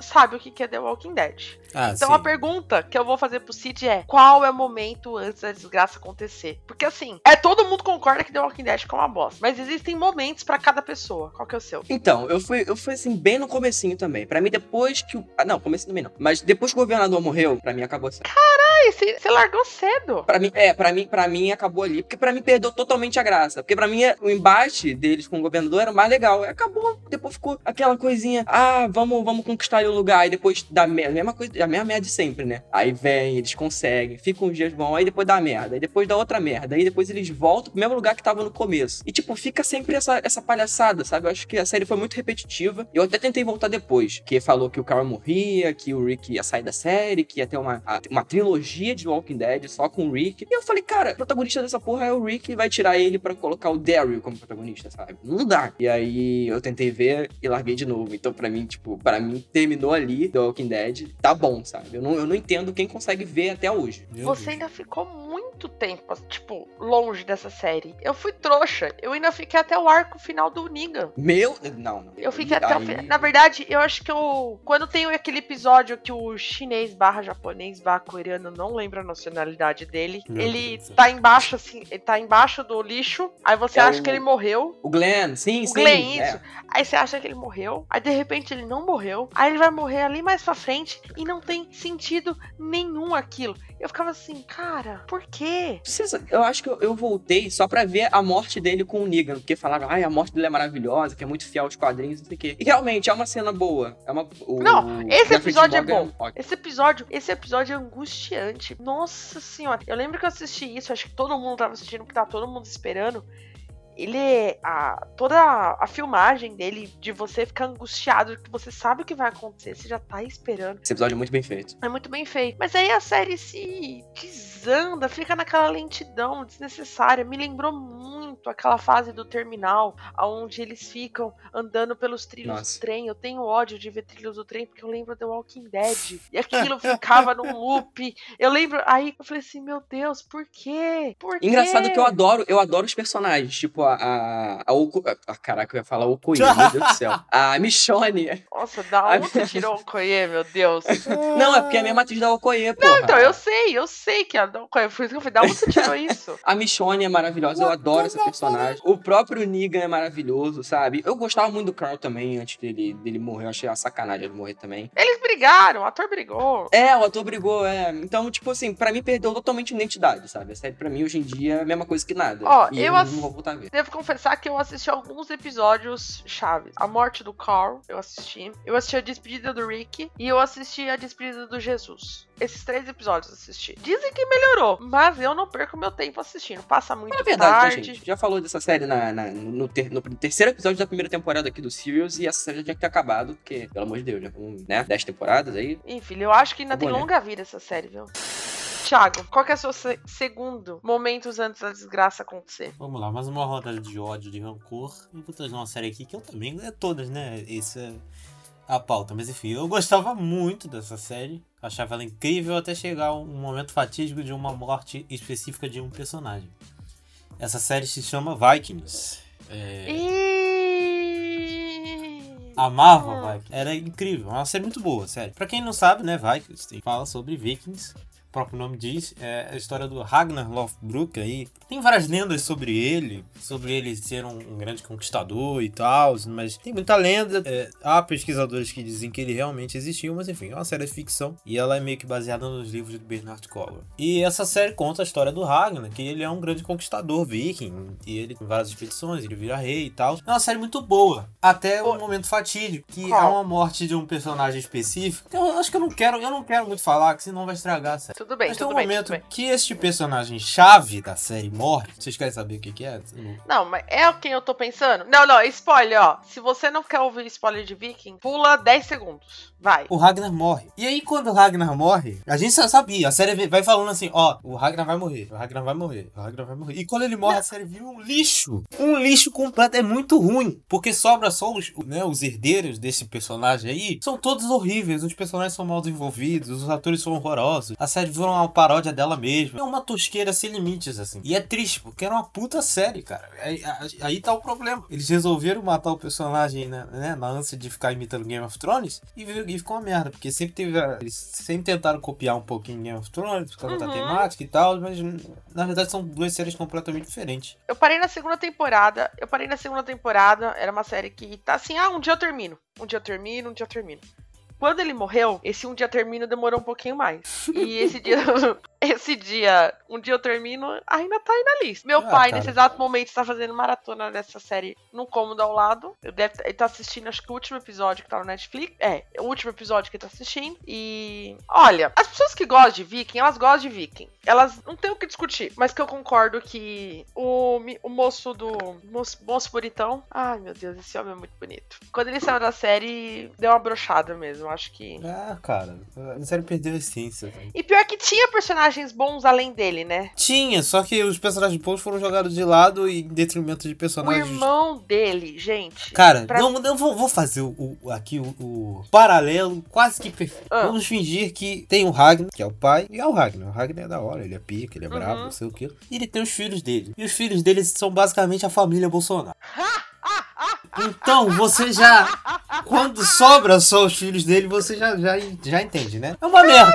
Sabe o que é The Walking Dead. Ah, Então sim. a pergunta que eu vou fazer pro Cid é: qual é o momento antes da desgraça acontecer? Porque assim, é todo mundo concorda que The Walking Dead é uma bosta, mas existem momentos pra cada pessoa. Qual que é o seu? Então, eu fui, eu fui assim, bem no comecinho também. Pra mim, depois que o. Ah, não, comecinho também não. Mas depois que o governador morreu, pra mim acabou assim. Ai, você você largou cedo. Pra mim, é, pra mim, pra mim acabou ali. Porque pra mim perdeu totalmente a graça. Porque pra mim o embate deles com o governador era o mais legal. Acabou, depois ficou aquela coisinha, ah, vamos, vamos conquistar ali o lugar. E depois dá merda, a mesma coisa, a mesma merda de sempre, né? Aí vem, eles conseguem, ficam uns dias bons, aí depois dá merda, aí depois dá outra merda, aí depois eles voltam pro mesmo lugar que tava no começo. E tipo, fica sempre essa, essa palhaçada, sabe? Eu acho que a série foi muito repetitiva. Eu até tentei voltar depois, que falou que o Carl morria, que o Rick ia sair da série, que ia ter uma, uma trilogia de Walking Dead só com o Rick. E eu falei, cara, o protagonista dessa porra é o Rick e vai tirar ele pra colocar o Daryl como protagonista, sabe? Não dá. E aí eu tentei ver e larguei de novo. Então, pra mim, tipo, pra mim terminou ali The Walking Dead, tá bom, sabe? Eu não, eu não entendo quem consegue ver até hoje. Meu Você Deus. ainda ficou muito tempo, tipo, longe dessa série. Eu fui trouxa. Eu ainda fiquei até o arco final do Negan. Meu. Não, não. Eu fiquei até o Aí- final. Na verdade, eu acho que eu. Quando tem aquele episódio que o chinês barra japonês barra coreano, não lembro a nacionalidade dele, Meu ele céu. tá embaixo, assim, ele tá embaixo do lixo. Aí você É acha o- que ele morreu. O Glenn, sim, O sim. Glenn, é. isso. Aí você acha que ele morreu. Aí de repente ele não morreu. Aí ele vai morrer ali mais pra frente. E não tem sentido nenhum aquilo. Eu ficava assim, cara, por quê? Eu acho que eu, eu voltei só pra ver a morte dele com o Negan, porque falaram, ai, a morte dele é maravilhosa, que é muito fiel aos quadrinhos, não sei o quê. E realmente é uma cena boa. É uma, o- Não, esse episódio é bom. ótimo. Esse episódio, esse episódio é angustiante. Nossa senhora. Eu lembro que eu assisti isso, acho que todo mundo tava assistindo, porque tava todo mundo esperando. Ele é. A, toda a, filmagem dele, de você ficar angustiado, que você sabe o que vai acontecer, você já tá esperando. Esse episódio é muito bem feito. É muito bem feito. Mas aí a série se desanda, fica naquela lentidão desnecessária. Me lembrou muito aquela fase do terminal, onde eles ficam andando pelos trilhos Nossa. do trem. Eu tenho ódio de ver trilhos do trem, porque eu lembro The Walking Dead. E aquilo ficava num loop. Eu lembro. Aí eu falei assim, meu Deus, por quê? Por quê? Engraçado que eu adoro, eu adoro os personagens, tipo a. a, a, ah, caraca, eu ia falar Okoye, meu Deus do céu. A Michonne. Nossa, da onde você tirou o Koye, meu Deus? Não, é porque é a mesma atriz da Okoye, porra. Então, eu sei, eu sei que a da Koye. Foi isso que eu falei, da onde você tirou isso? A Michonne é maravilhosa, eu adoro essa personagem. O próprio Negan é maravilhoso, sabe? Eu gostava muito do Carl também, antes dele, dele morrer. Eu achei uma sacanagem ele morrer também. Eles brigaram, o ator brigou. É, o ator brigou, é. Então, tipo assim, pra mim perdeu totalmente a identidade, sabe? A série pra mim hoje em dia é a mesma coisa que nada. Ó, e eu eu ass- não vou voltar a ver. Devo confessar que eu assisti alguns episódios chaves. A morte do Carl, eu assisti. eu assisti a despedida do Rick e eu assisti a despedida do Jesus. Esses três episódios eu assisti. Dizem que melhorou, mas eu não perco meu tempo assistindo. Passa muito É verdade, né, tarde. gente? Já falou dessa série na, na- no, ter- no terceiro episódio da primeira temporada aqui do Serials e essa série já tinha que ter acabado, porque, pelo amor de Deus, já foram, né? Dez temporadas aí. Ih, filho, eu acho que ainda Tá tem bom, né? longa vida essa série, viu? Thiago, qual que é o seu se- segundo momentos antes da desgraça acontecer? Vamos lá, mais uma rodada de ódio, de rancor. Eu vou trazer uma série aqui que eu também. É todas, né? Esse é a pauta. Mas enfim, eu gostava muito dessa série. Achava ela incrível até chegar um momento fatídico de uma morte específica de um personagem. Essa série se chama Vikings. É, Ih! amava Hum. Vikings. Era incrível, é uma série muito boa, sério. Pra quem não sabe, né, Vikings tem- fala sobre Vikings. O próprio nome diz, é a história do Ragnar Lothbrok aí. Tem várias lendas sobre ele, sobre ele ser um, um grande conquistador e tal, mas tem muita lenda. É, há pesquisadores que dizem que ele realmente existiu, mas enfim, é uma série de ficção e ela é meio que baseada nos livros de Bernard Cornwell. E essa série conta a história do Ragnar, que ele é um grande conquistador viking, e ele tem várias expedições, ele vira rei e tal. É uma série muito boa, até o momento fatídico, que Qual? há uma morte de um personagem específico. que Eu acho que eu não quero, eu não quero muito falar, que senão vai estragar a série. Tudo bem, Mas tem tudo um bem, momento que este personagem chave da série morre. Vocês querem saber o que, que é? Não. Não, mas é quem eu tô pensando? Não, não, spoiler, ó. Se você não quer ouvir spoiler de Viking, pula 10 segundos. Vai. O Ragnar morre. E aí, quando o Ragnar morre, a gente já sabia. A série vai falando assim: ó, o Ragnar vai morrer, o Ragnar vai morrer, o Ragnar vai morrer. E quando ele morre, a série vira um lixo. Um lixo completo. É muito ruim. Porque sobra só os, né, os herdeiros desse personagem aí. São todos horríveis. Os personagens são mal desenvolvidos, os atores são horrorosos. A série virou uma paródia dela mesma. É uma tosqueira sem limites, assim. E é triste, porque era uma puta série, cara. Aí, aí- tá o problema. Eles resolveram matar o personagem né, né, na ânsia de ficar imitando Game of Thrones e, e ficou uma merda. Porque sempre teve. Eles sempre tentaram copiar um pouquinho Game of Thrones por causa da Uhum. temática e tal, mas na verdade são duas séries completamente diferentes. Eu parei na segunda temporada. Eu parei na segunda temporada. Era uma série que tá assim, ah, um dia eu termino. Um dia eu termino, um dia eu termino. Quando ele morreu, esse um dia termino demorou um pouquinho mais. E esse dia, esse dia, um dia eu termino, ainda tá aí na lista. Meu Ah, pai, cara. nesse exato momento, está fazendo maratona dessa série num cômodo ao lado. Eu deve, ele tá assistindo, acho que o último episódio que tá no Netflix. É, o último episódio que ele tá assistindo. E. Olha, as pessoas que gostam de Viking, elas gostam de Viking. Elas não tem o que discutir. Mas que eu concordo que o, o moço do. Moço, moço bonitão. Ai, meu Deus, esse homem é muito bonito. Quando ele saiu da série, deu uma brochada mesmo. Acho que. Ah, cara, a série perdeu a essência. E pior que tinha personagens bons além dele, né? Tinha, só que os personagens bons foram jogados de lado e em detrimento de O personagens. irmão dele, gente. Cara, Pra- não, não vou, vou fazer o, o- aqui o, o paralelo quase que perfeito. Ah. Vamos fingir que tem o Ragnar, que é o pai, e é o Ragnar. O Ragnar é da hora, ele é pica, ele é brabo, Uhum. não sei o que. E ele tem os filhos dele. E os filhos dele são basicamente a família Bolsonaro. Então, você já. Quando sobra só os filhos dele, você já, já, já entende, né? É uma merda.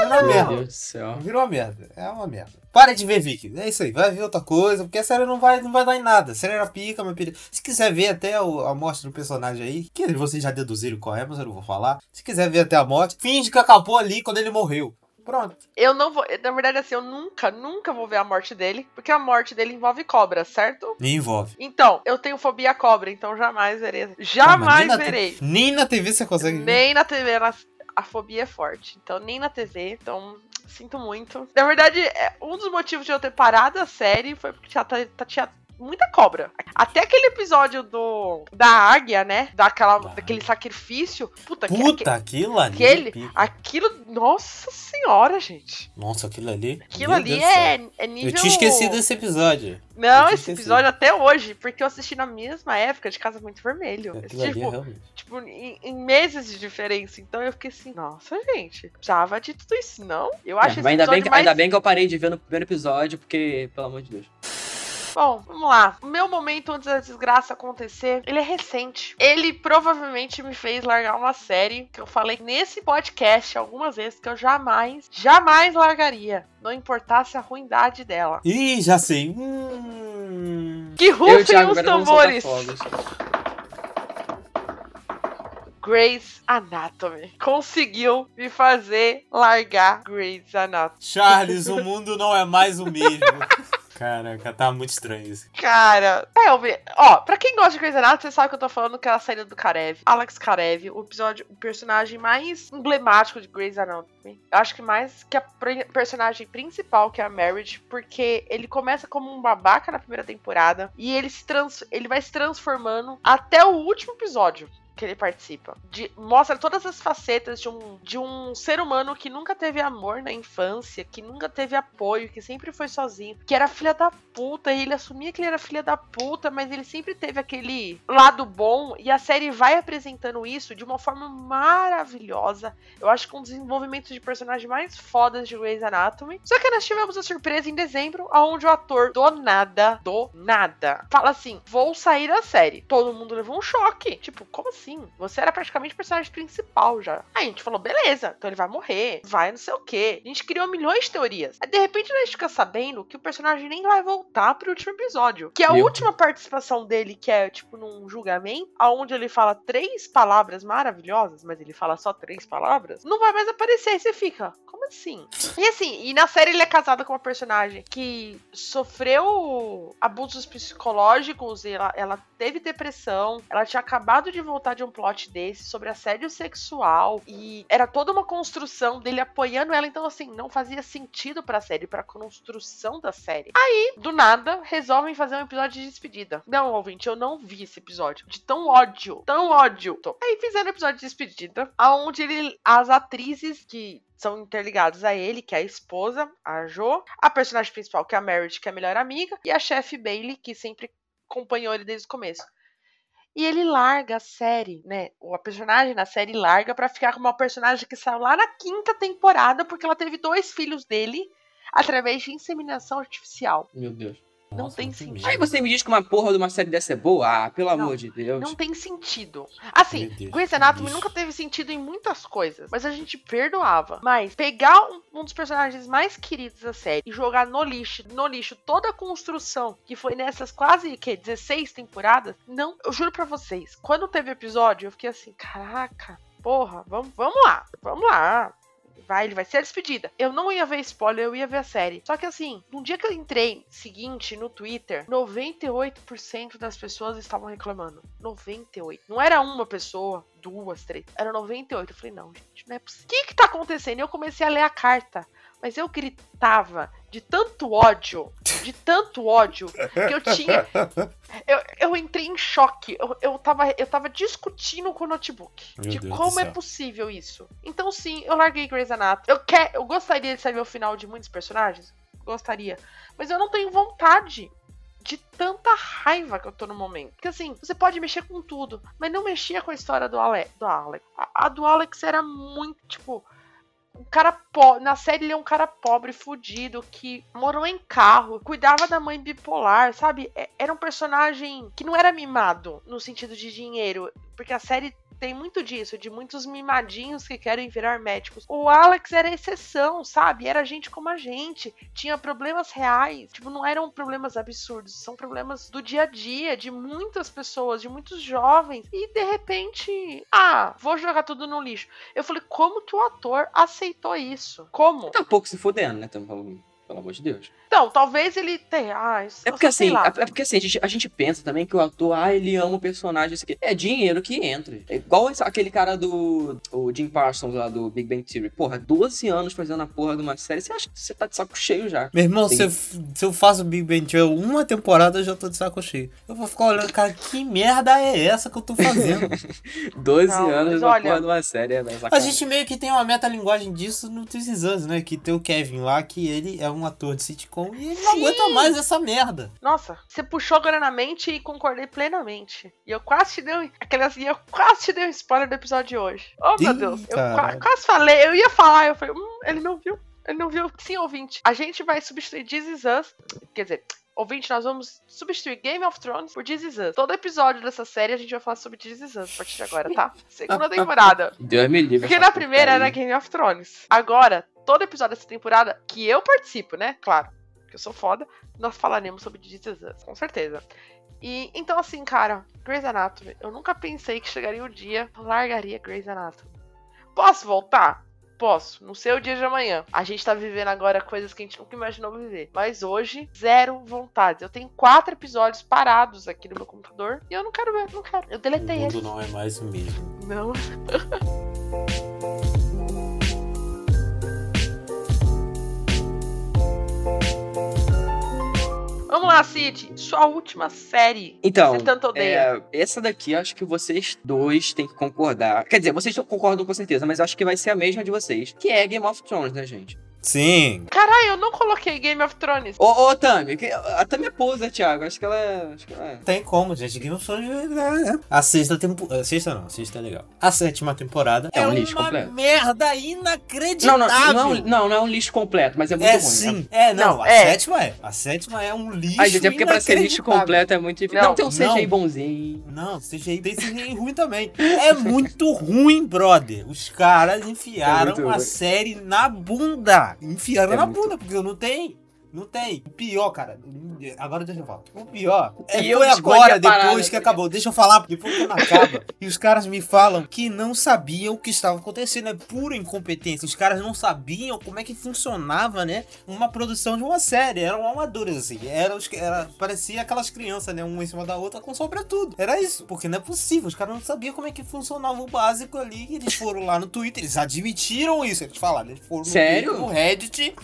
É uma Meu merda. Deus do céu. Virou uma merda. É uma merda. Para de ver Viking. É isso aí. Vai ver outra coisa. Porque a série não vai, não vai dar em nada. A série era pica, meu filho. Se quiser ver até o- a morte do personagem aí, que vocês já deduziram qual é, mas eu não vou falar. Se quiser ver até a morte, finge que acabou ali quando ele morreu. Pronto. Eu não vou. Na verdade, assim, eu nunca, nunca vou ver a morte dele. Porque a morte dele envolve cobra, certo? Nem envolve. Então, eu tenho fobia a cobra, então jamais verei. Jamais nem na verei. Nem na TV você consegue ver. Nem na TV, na- a fobia é forte. Então, nem na TV. Então, sinto muito. Na verdade, é, um dos motivos de eu ter parado a série foi porque já tá- tá- tinha muita cobra. Até aquele episódio do da águia, né? Daquela, Da daquele sacrifício. Puta, que- Puta, aquilo ali. aquele, é aquilo. Nossa senhora, gente. Nossa, aquilo ali. Aquilo ali Deus é, é nível. Eu tinha esquecido desse episódio. Não, esse esquecido. episódio até hoje, porque eu assisti na mesma época de Casamento Vermelho. Aquilo ali é tipo, realmente. tipo, em, em meses de diferença. Então eu fiquei assim, nossa, gente, precisava de tudo isso, não? Eu acho É, mas ainda bem, que, mais... ainda bem que eu parei de ver no primeiro episódio, porque, pelo amor de Deus. Bom, vamos lá. O meu momento antes da desgraça acontecer, ele é recente. Ele provavelmente me fez largar uma série que eu falei nesse podcast algumas vezes que eu jamais, jamais largaria. Não importasse a ruindade dela. Ih, já sei. Hum... Que rufem os tambores! Grey's Anatomy. Conseguiu me fazer largar Grey's Anatomy. Charles, o mundo não é mais o mesmo. Caraca, tá muito estranho isso. Cara, é, eu. Ó, pra quem gosta de Grey's Anatomy, você sabe que eu tô falando que é a saída do Karev. Alex Karev, o episódio, o personagem mais emblemático de Grey's Anatomy. Eu acho que mais que a personagem principal, que é a Marriage, porque ele começa como um babaca na primeira temporada e ele se trans, ele vai se transformando até o último episódio que ele participa. De- mostra todas as facetas de um, de um ser humano que nunca teve amor na infância, que nunca teve apoio, que sempre foi sozinho, que era filha da puta, e ele assumia que ele era filha da puta, mas ele sempre teve aquele lado bom, e a série vai apresentando isso de uma forma maravilhosa. Eu acho que um desenvolvimento de personagem mais fodas de Grey's Anatomy. Só que nós tivemos a surpresa em dezembro, aonde o ator do nada, do nada, fala assim: vou sair da série. Todo mundo levou um choque. Tipo, como assim? Você era praticamente o personagem principal já. Aí a gente falou, beleza, então ele vai morrer, vai não sei o quê. A gente criou milhões de teorias. Aí de repente a gente fica sabendo que o personagem nem vai voltar pro último episódio. Que a Meu última participação dele, que é tipo num julgamento, aonde ele fala três palavras maravilhosas, mas ele fala só três palavras, não vai mais aparecer. Aí você fica, como assim? E assim, e na série ele é casado com uma personagem que sofreu abusos psicológicos, e ela, ela teve depressão, ela tinha acabado de voltar de um plot desse sobre assédio sexual e era toda uma construção dele apoiando ela, então assim, não fazia sentido pra série, pra construção da série. Aí, do nada, resolvem fazer um episódio de despedida. Não, ouvinte, eu não vi esse episódio. De tão ódio, tão ódio. Aí fizeram um episódio de despedida, aonde ele, as atrizes que são interligadas a ele, que é a esposa, a Jo, a personagem principal, que é a Meredith, que é a melhor amiga, e a chefe Bailey, que sempre acompanhou ele desde o começo. E ele larga a série, né? A personagem na série larga pra ficar com uma personagem que saiu lá na quinta temporada, porque ela teve dois filhos dele através de inseminação artificial. Meu Deus. Não Nossa, tem sentido. Aí você me diz que uma porra de uma série dessa é boa? Ah, pelo Não, amor de Deus. Não tem sentido. Assim, Grey's Anatomy nunca teve sentido em muitas coisas, mas a gente perdoava. Mas pegar um, um dos personagens mais queridos da série e jogar no lixo, no lixo toda a construção que foi nessas quase que 16 temporadas, não, eu juro pra vocês, quando teve episódio, eu fiquei assim, caraca, porra, vamos, vamos lá, vamos lá. Vai, ele vai ser despedida. Eu não ia ver spoiler, eu ia ver a série. Só que assim, no dia que eu entrei seguinte no Twitter, 98% das pessoas estavam reclamando. 98. Não era uma pessoa, duas, três. Era 98. Eu falei, não, gente, não é possível. O que que tá acontecendo? E eu comecei a ler a carta. Mas eu gritava de tanto ódio, de tanto ódio, que eu tinha. Eu, eu entrei em choque. Eu, eu, tava, eu tava discutindo com o notebook. Meu de Deus como é possível isso. Então, sim, eu larguei Grey's Anatomy. Eu, quer, eu gostaria de saber o final de muitos personagens. Gostaria. Mas eu não tenho vontade de tanta raiva que eu tô no momento. Porque assim, você pode mexer com tudo, mas não mexia com a história do, Ale, do Alex. A, a do Alex era muito, tipo. Um cara pobre. Na série ele é um cara pobre, fudido, que morou em carro, cuidava da mãe bipolar, sabe? É- Era um personagem que não era mimado no sentido de dinheiro. Porque a série tem muito disso, de muitos mimadinhos que querem virar médicos. O Alex era exceção, sabe? Era gente como a gente. Tinha problemas reais. Tipo, não eram problemas absurdos. São problemas do dia a dia, de muitas pessoas, de muitos jovens. E de repente, ah, vou jogar tudo no lixo. Eu falei, como que o ator aceitou isso? Como? Tá um pouco se fudendo, né? Tamo falando, Pelo amor de Deus. Então, talvez ele tenha. Ah, isso, É porque sei assim, lá. é é porque assim, a gente, a gente pensa também que o ator, ah, ele ama o personagem, isso aqui. É dinheiro que entra. É igual esse- aquele cara do o Jim Parsons lá do Big Bang Theory. Porra, 12 anos fazendo a porra de uma série, você acha que você tá de saco cheio já. Meu irmão, se eu, se eu faço Big Bang Theory uma temporada, eu já tô de saco cheio. Eu vou ficar olhando, cara, que merda é essa que eu tô fazendo? 12 Não, anos na olha- porra de uma série, é A gente meio que tem uma metalinguagem disso no This Is Us, né? Que tem o Kevin lá, que ele é um ator de sitcom e ele não Sim. aguenta mais essa merda. Nossa, você puxou agora na mente e concordei plenamente. E eu quase te dei um, aquelas, e eu quase te dei um spoiler do episódio de hoje. Oh, meu Deus. Eu quase falei, eu ia falar, eu falei, hum, ele não viu. Ele não viu. Sim, ouvinte. A gente vai substituir This Is Us. Quer dizer, ouvinte, nós vamos substituir Game of Thrones por This Is Us. Todo episódio dessa série a gente vai falar sobre This Is Us a partir de agora, tá? Segunda temporada. Deus me livre. Porque na primeira era porcaria. Game of Thrones. Agora, todo episódio dessa temporada, que eu participo, né? Claro, porque eu sou foda, nós falaremos sobre This Is Us, com certeza. E então, assim, cara, Grey's Anatomy, eu nunca pensei que chegaria o dia que eu largaria Grey's Anatomy. Posso voltar? Posso. Não sei o dia de amanhã. A gente tá vivendo agora coisas que a gente nunca imaginou viver. Mas hoje, zero vontade. Eu tenho quatro episódios parados aqui no meu computador e eu não quero ver, não quero. Eu O deletei mundo eles. não é mais o mesmo. Não. lá, Cid. Sua última série. Então, Você tanto odeia. é, essa daqui acho que vocês dois têm que concordar. Quer dizer, vocês concordam com certeza, mas acho que vai ser a mesma de vocês. Que é Game of Thrones, né, gente? Sim. Caralho, eu não coloquei Game of Thrones. Ô, ô Tami, a Tami é poser, Thiago. Acho que ela é. Acho que ela é. Tem como, gente. Game of Thrones é- é- A sexta temporada. A sexta não, a sexta é legal. A sétima temporada É um lixo uma completo. merda Não, inacreditável. não, não, é um- não, não é um lixo completo, mas é muito É ruim. sim. É, não. Não, a é. sétima é. A sétima é um lixo. Ai, gente, é porque pra ser lixo inacreditável. completo é muito difícil. Não, Não, tem um CGI não. bonzinho. Não, CGI tem CGI ruim também. É muito ruim, brother. Os caras enfiaram É a ruim. série na bunda. Enfiaram É na muito- bunda, porque não tem. Não tem. O pior, cara. Agora deixa eu falar. O pior é, E eu foi agora, a parada, depois que né? acabou. Deixa eu falar, depois quando acaba. e os caras me falam que não sabiam o que estava acontecendo. É pura incompetência. Os caras não sabiam como é que funcionava, né? Uma produção de uma série. Eram amadores, assim. Era, era, parecia aquelas crianças, né? Uma em cima da outra com sobretudo. Era isso. Porque não é possível. Os caras não sabiam como é que funcionava o básico ali. E eles foram lá no Twitter. Eles admitiram isso. Eles falaram. Eles foram no, Sério? Twitter, no Reddit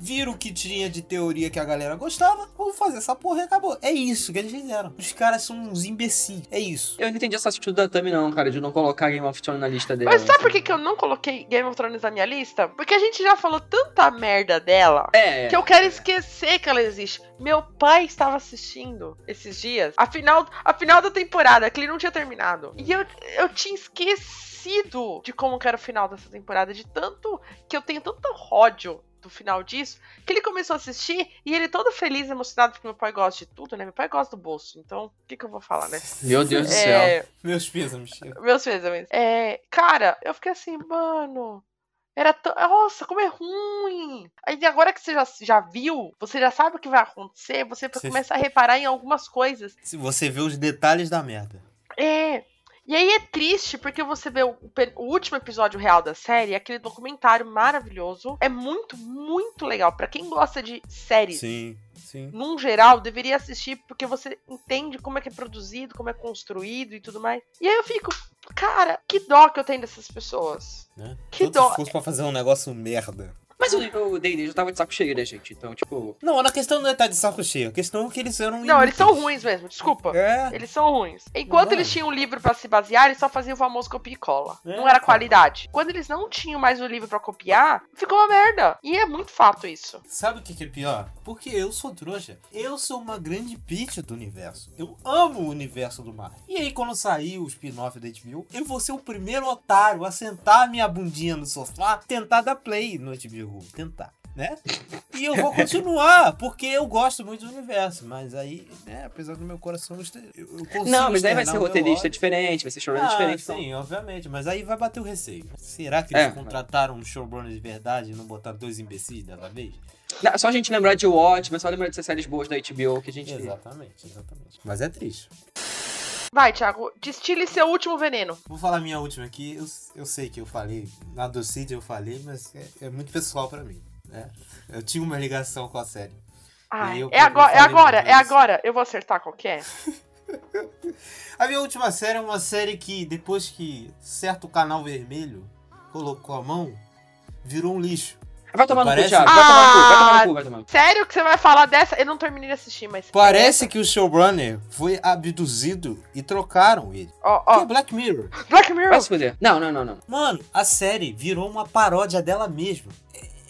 viram o que tinha de teoria que a galera gostava, vamos fazer essa porra e acabou. É isso que eles fizeram. Os caras são uns imbecis. É isso. Eu não entendi essa atitude da Tami, não, cara, de não colocar Game of Thrones na lista dela. Mas sabe por assim. que, que eu não coloquei Game of Thrones na minha lista? Porque a gente já falou tanta merda dela. É. Que eu quero esquecer que ela existe. Meu pai estava assistindo esses dias a final, a final da temporada, que ele não tinha terminado. E eu, eu tinha esquecido de como que era o final dessa temporada, de tanto que eu tenho tanto ódio do final disso, que ele começou a assistir e ele todo feliz, emocionado, porque meu pai gosta de tudo, né? Meu pai gosta do bolso, então o que, que eu vou falar, né? Meu Deus do céu. É, Meus pêsames. Meus pêsames. É, cara, eu fiquei assim, mano. Era tão. Nossa, como é ruim! Aí agora que você já, já viu, você já sabe o que vai acontecer, você Você- começa a reparar em algumas coisas. Se você vê os detalhes da merda. É. E aí é triste porque você vê o, o último episódio real da série, aquele documentário maravilhoso. É muito, muito legal. Pra quem gosta de séries Sim, sim. num geral, deveria assistir porque você entende como é que é produzido, como é construído e tudo mais. E aí eu fico, cara, que dó que eu tenho dessas pessoas. Né? Que Tanto dó. esforço pra fazer um negócio merda. Mas o, o D&D já tava de saco cheio, né, gente? Então, tipo... Não, a questão não é estar de saco cheio. A questão é que eles eram Não, eles são ruins mesmo, desculpa. É. Eles são ruins. Enquanto Não. eles tinham um livro pra se basear, eles só faziam o famoso copia e cola. É, não era cara. qualidade. Quando eles não tinham mais o livro pra copiar, ficou uma merda. E é muito fato isso. Sabe o que que é pior? Porque eu sou trouxa. Eu sou uma grande bitch do universo. Eu amo o universo do mar. E aí, quando sair o spin-off da HBO, eu vou ser o primeiro otário a sentar minha bundinha no sofá, tentar dar play no HBO. Tentar. Né? E eu vou continuar, porque eu gosto muito do universo. Mas aí, né, apesar do meu coração, eu, consigo. Não, mas aí vai ser roteirista ódio. diferente, vai ser showrunner Ah, diferente. então. sim, obviamente. Mas aí vai bater o receio. Será que eles É. contrataram um showrunner de verdade e não botaram dois imbecis dessa vez? Não, só a gente lembrar de Watchmen, só lembrar dessas séries boas da HBO que a gente... Exatamente, exatamente. Mas é triste. Vai, Thiago, destile seu último veneno. Vou falar minha última aqui. Eu, eu sei que eu falei, na do Cid eu falei, mas é, é muito pessoal pra mim. Né? Eu tinha uma ligação com a série. Eu- é eu agora, é agora, é agora. Eu vou acertar qualquer. A minha última série é uma série que, depois que certo canal vermelho colocou a mão, virou um lixo. Vai tomar no cu, Thiago. Vai tomar no cu, vai tomar Ah, no cu, vai tomar no cu. Sério que você vai falar dessa? Eu não terminei de assistir, mas. Parece que o showrunner foi abduzido e trocaram ele. Ó, Que é ó. Black Mirror. Black Mirror. Vai se fuder. Não, não, não, não. Mano, a série virou uma paródia dela mesma.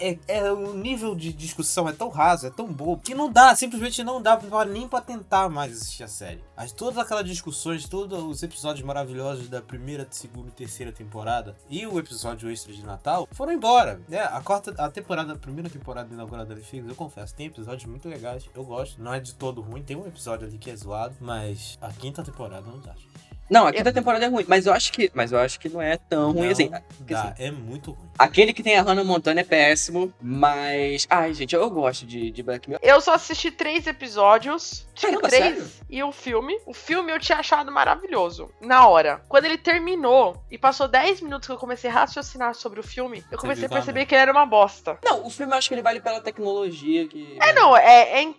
É, é, é- o nível de discussão é tão raso, é tão bobo, que não dá, simplesmente não dá pra, nem pra tentar mais assistir a série. As, todas aquelas discussões, todos os episódios maravilhosos da primeira, segunda e terceira temporada e o episódio extra de Natal foram embora. né? a quarta, a temporada, a primeira temporada inaugurada da Netflix, eu confesso, tem episódios muito legais, eu gosto. Não é de todo ruim, tem um episódio ali que é zoado, mas a quinta temporada não dá. Não, a quinta temporada é ruim, mas eu acho que, mas eu acho que não é tão ruim Não assim. Porque, dá, assim, é muito ruim. Aquele que tem a Hannah Montana é péssimo, mas. Ai, gente, eu gosto de, de Black Mirror. Eu só assisti três episódios. Caramba, três. sério? E o filme. O filme eu tinha achado maravilhoso. Na hora. Quando ele terminou e passou 10 minutos que eu comecei a raciocinar sobre o filme, eu comecei a perceber que ele era uma bosta. Não, o filme eu acho que ele vale pela tecnologia que. É, não, é, é- é-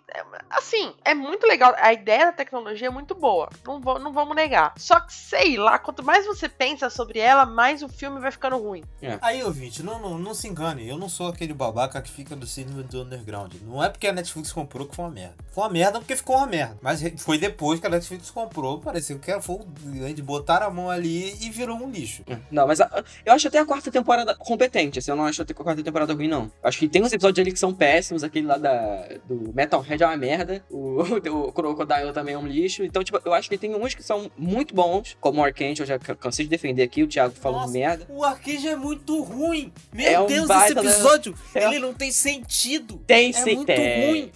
Assim, é muito legal. A ideia da tecnologia é muito boa. Não, vou- não vamos negar. Só que, sei lá, quanto mais você pensa sobre ela, mais o filme vai ficando ruim. Aí, ouvinte, não, não, não se engane, eu não sou aquele babaca que fica do cinema do underground. Não é porque a Netflix comprou que foi uma merda. Foi uma merda porque ficou uma merda. Mas foi depois que a Netflix comprou, pareceu que foi o de botar a mão ali e virou um lixo. Não, mas a- eu acho até a quarta temporada competente, assim, eu não acho até a quarta temporada ruim, não. Acho que tem uns episódios ali que são péssimos, aquele lá da, do Metalhead é uma merda, o, o Crocodile também é um lixo, então, tipo, eu acho que tem uns que são muito bons, como o Arcane, eu já ca- cansei de defender aqui, o Thiago falando Nossa, merda. O Arcade é muito ruim. Meu É um Deus, esse episódio, É. ele não tem sentido. Tem É sim, muito tem. ruim.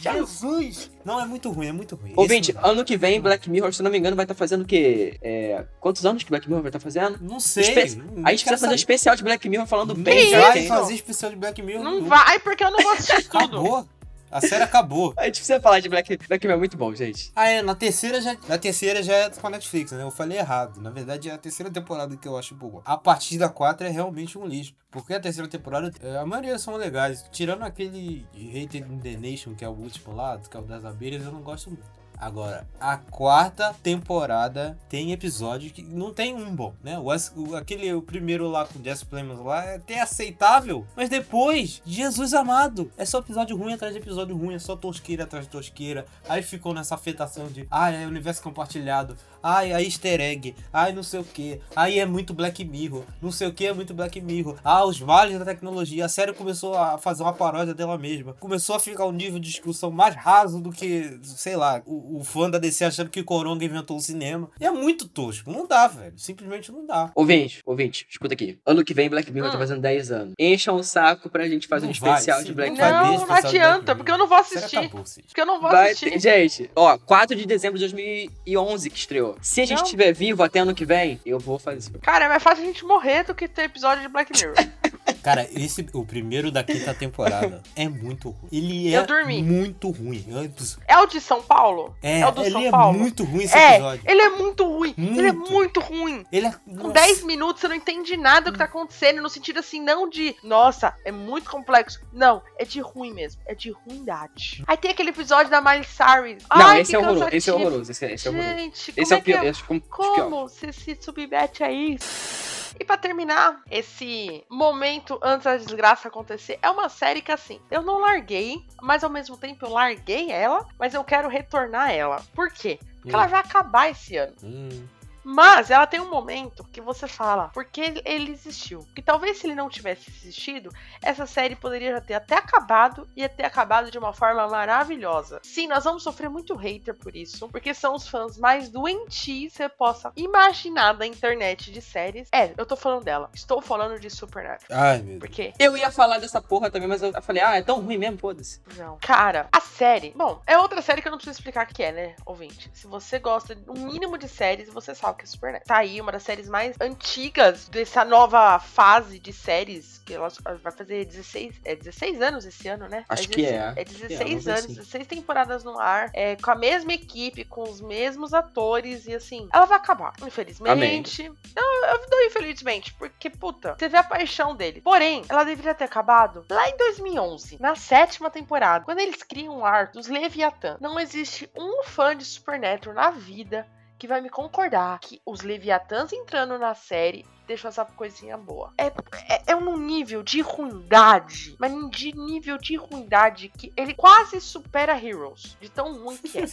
Jesus! Não, é muito ruim, é muito ruim. Ouvinte, Esse não dá. ano que vem, Black Mirror, se não me engano, vai estar fazendo o quê? É, quantos anos que Black Mirror vai estar fazendo? Não sei. Espe- não A gente quer fazer um especial de Black Mirror falando Não bem Que vai fazer especial de Black Mirror. Não vai, porque eu não vou assistir tudo. Acabou. A série acabou. A gente precisa falar de Black, Black Mirror, é muito bom, gente. Ah, é, na terceira já, na terceira já é com a Netflix, né? Eu falei errado. Na verdade, é a terceira temporada que eu acho boa. A partir da quatro é realmente um lixo. Porque a terceira temporada, é, a maioria são legais. Tirando aquele Hated in the Nation, que é o último lá, que é o das abelhas, eu não gosto muito. Agora, a quarta temporada tem episódio que não tem um bom, né? O, o- aquele, o primeiro lá com o Jess Plemons lá é até aceitável. Mas depois, Jesus amado, é só episódio ruim atrás de episódio ruim, é só tosqueira atrás de tosqueira. Aí ficou nessa afetação de, ai, é universo compartilhado, ai, é easter egg, ai, não sei o que, aí é muito Black Mirror, não sei o que é muito Black Mirror. Ah, os vales da tecnologia, a série começou a fazer uma paródia dela mesma. Começou a ficar um nível de discussão mais raso do que, sei lá, o, o fã da DC achando que Coronga inventou o cinema. E é muito tosco, não dá, velho, simplesmente não dá. Ouvinte, ouvinte, escuta aqui. Ano que vem, Black Mirror tá Hum. fazendo 10 anos. Encham o saco pra gente fazer um Não vai, especial sim, de Black não Mirror. Não, não Black adianta, porque eu não vou assistir. acabou, Cid. Porque eu não vou Vai assistir. gente, ó, 4 de dezembro de 2011 que estreou. Se a gente Não. estiver vivo até ano que vem, eu vou fazer isso. Cara, é mais fácil a gente morrer do que ter episódio de Black Mirror. Cara, esse, o primeiro da quinta temporada é muito ruim. Ele é Eu dormi. muito ruim. Eu- É o de São Paulo? É, É o do ele São é Paulo? muito ruim esse É, episódio. ele é muito ruim. Ele é Muito. muito ruim. Ele é. Com nossa. 10 minutos você não entende nada do que tá acontecendo, no sentido assim, não de, nossa, é muito complexo. Não, é de ruim mesmo. É de ruindade. Aí tem aquele episódio da Miley Cyrus. Não, Ai, esse que é horroroso. Esse é horroroso. Esse é, é horroroso. Gente, Esse como é o pior. é o pior. Como você se submete a isso? E pra terminar, esse momento antes da desgraça acontecer, é uma série que assim, eu não larguei, mas ao mesmo tempo eu larguei ela, mas eu quero retornar ela. Por quê? Porque ela vai acabar esse ano. Hum, Mas ela tem um momento que você fala, porque ele- ele existiu. Que talvez se ele não tivesse existido, essa série poderia já ter até acabado e ter acabado de uma forma maravilhosa. Sim, nós vamos sofrer muito hater por isso, porque são os fãs mais doentios que você possa imaginar da internet de séries. É, eu tô falando dela. Estou falando de Supernatural. Ai, meu Deus. Porque Eu ia falar dessa porra também, mas eu falei, ah, é tão ruim mesmo, foda-se. Não. Cara, a série. Bom, é outra série que eu não preciso explicar o que é, né, ouvinte? Se você gosta do mínimo de séries, você sabe que é Supernatural. Tá aí uma das séries mais antigas dessa nova fase de séries. Que ela vai fazer 16, é 16 anos esse ano, né? Acho que é. É É, 16 uma anos, assim. 16 temporadas no ar, é, com a mesma equipe, com os mesmos atores, e assim, ela vai acabar, infelizmente. Não, eu dou infelizmente, porque, puta, você vê a paixão dele. Porém, ela deveria ter acabado lá em 2011, na sétima temporada, quando eles criam o arco dos Leviatã. Não existe um fã de Supernatural na vida que vai me concordar que os Leviatãs entrando na série deixam essa coisinha boa. É, é, é um nível de ruindade, mas de nível de ruindade que ele quase supera Heroes, de tão ruim que é.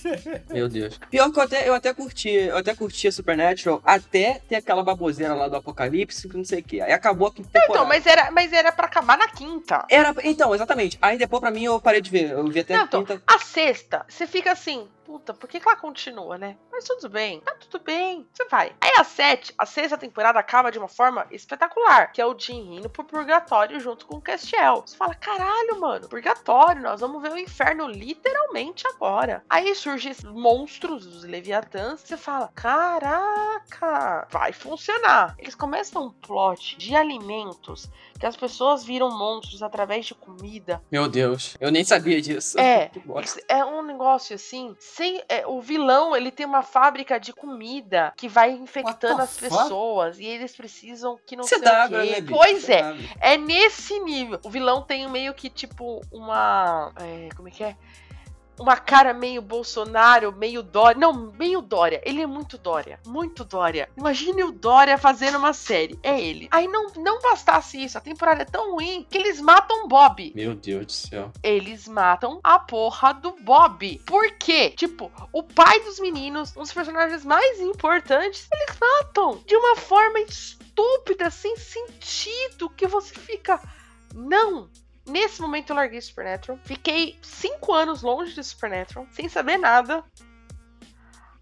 Meu Deus. Pior que eu até, eu até curti, eu até curti a Supernatural até ter aquela baboseira lá do Apocalipse, que não sei o que. Aí acabou a quinta temporada. Então, mas era, mas era pra acabar na quinta. Era, então, exatamente. Aí depois pra mim eu parei de ver. Eu vi até Não, a então, quinta. a sexta, você fica assim, puta, por que, que ela continua, né? Mas tudo bem, tá tudo bem, você vai. Aí a sete, a sexta temporada acaba de uma forma espetacular, que é o Jim indo pro purgatório junto com o Castiel. Você fala, caralho, mano, purgatório, nós vamos ver o inferno literalmente agora. Aí surgem esses monstros, os Leviatãs, você fala, caraca, vai funcionar. Eles começam um plot de alimentos que as pessoas viram monstros através de comida. Meu Deus, eu nem sabia disso. É, é um negócio assim, sem é, o vilão, ele tem uma fábrica de comida que vai infectando as pessoas e eles precisam que não sei o quê. né, bicho? Pois é, CW. é nesse nível. O vilão tem meio que tipo uma, é, como é que é? Uma cara meio Bolsonaro, meio Dória. Não, meio Dória. Ele é muito Dória. Muito Dória. Imagine o Dória fazendo uma série. É ele. Aí não, não bastasse isso. A temporada é tão ruim que eles matam o Bob Meu Deus do céu. eles matam a porra do Bob. Por quê? Tipo, o pai dos meninos, um dos personagens mais importantes, eles matam de uma forma estúpida, sem sentido, que você fica. Não! Nesse momento eu larguei Supernatural. Fiquei cinco anos longe de Supernatural, sem saber nada.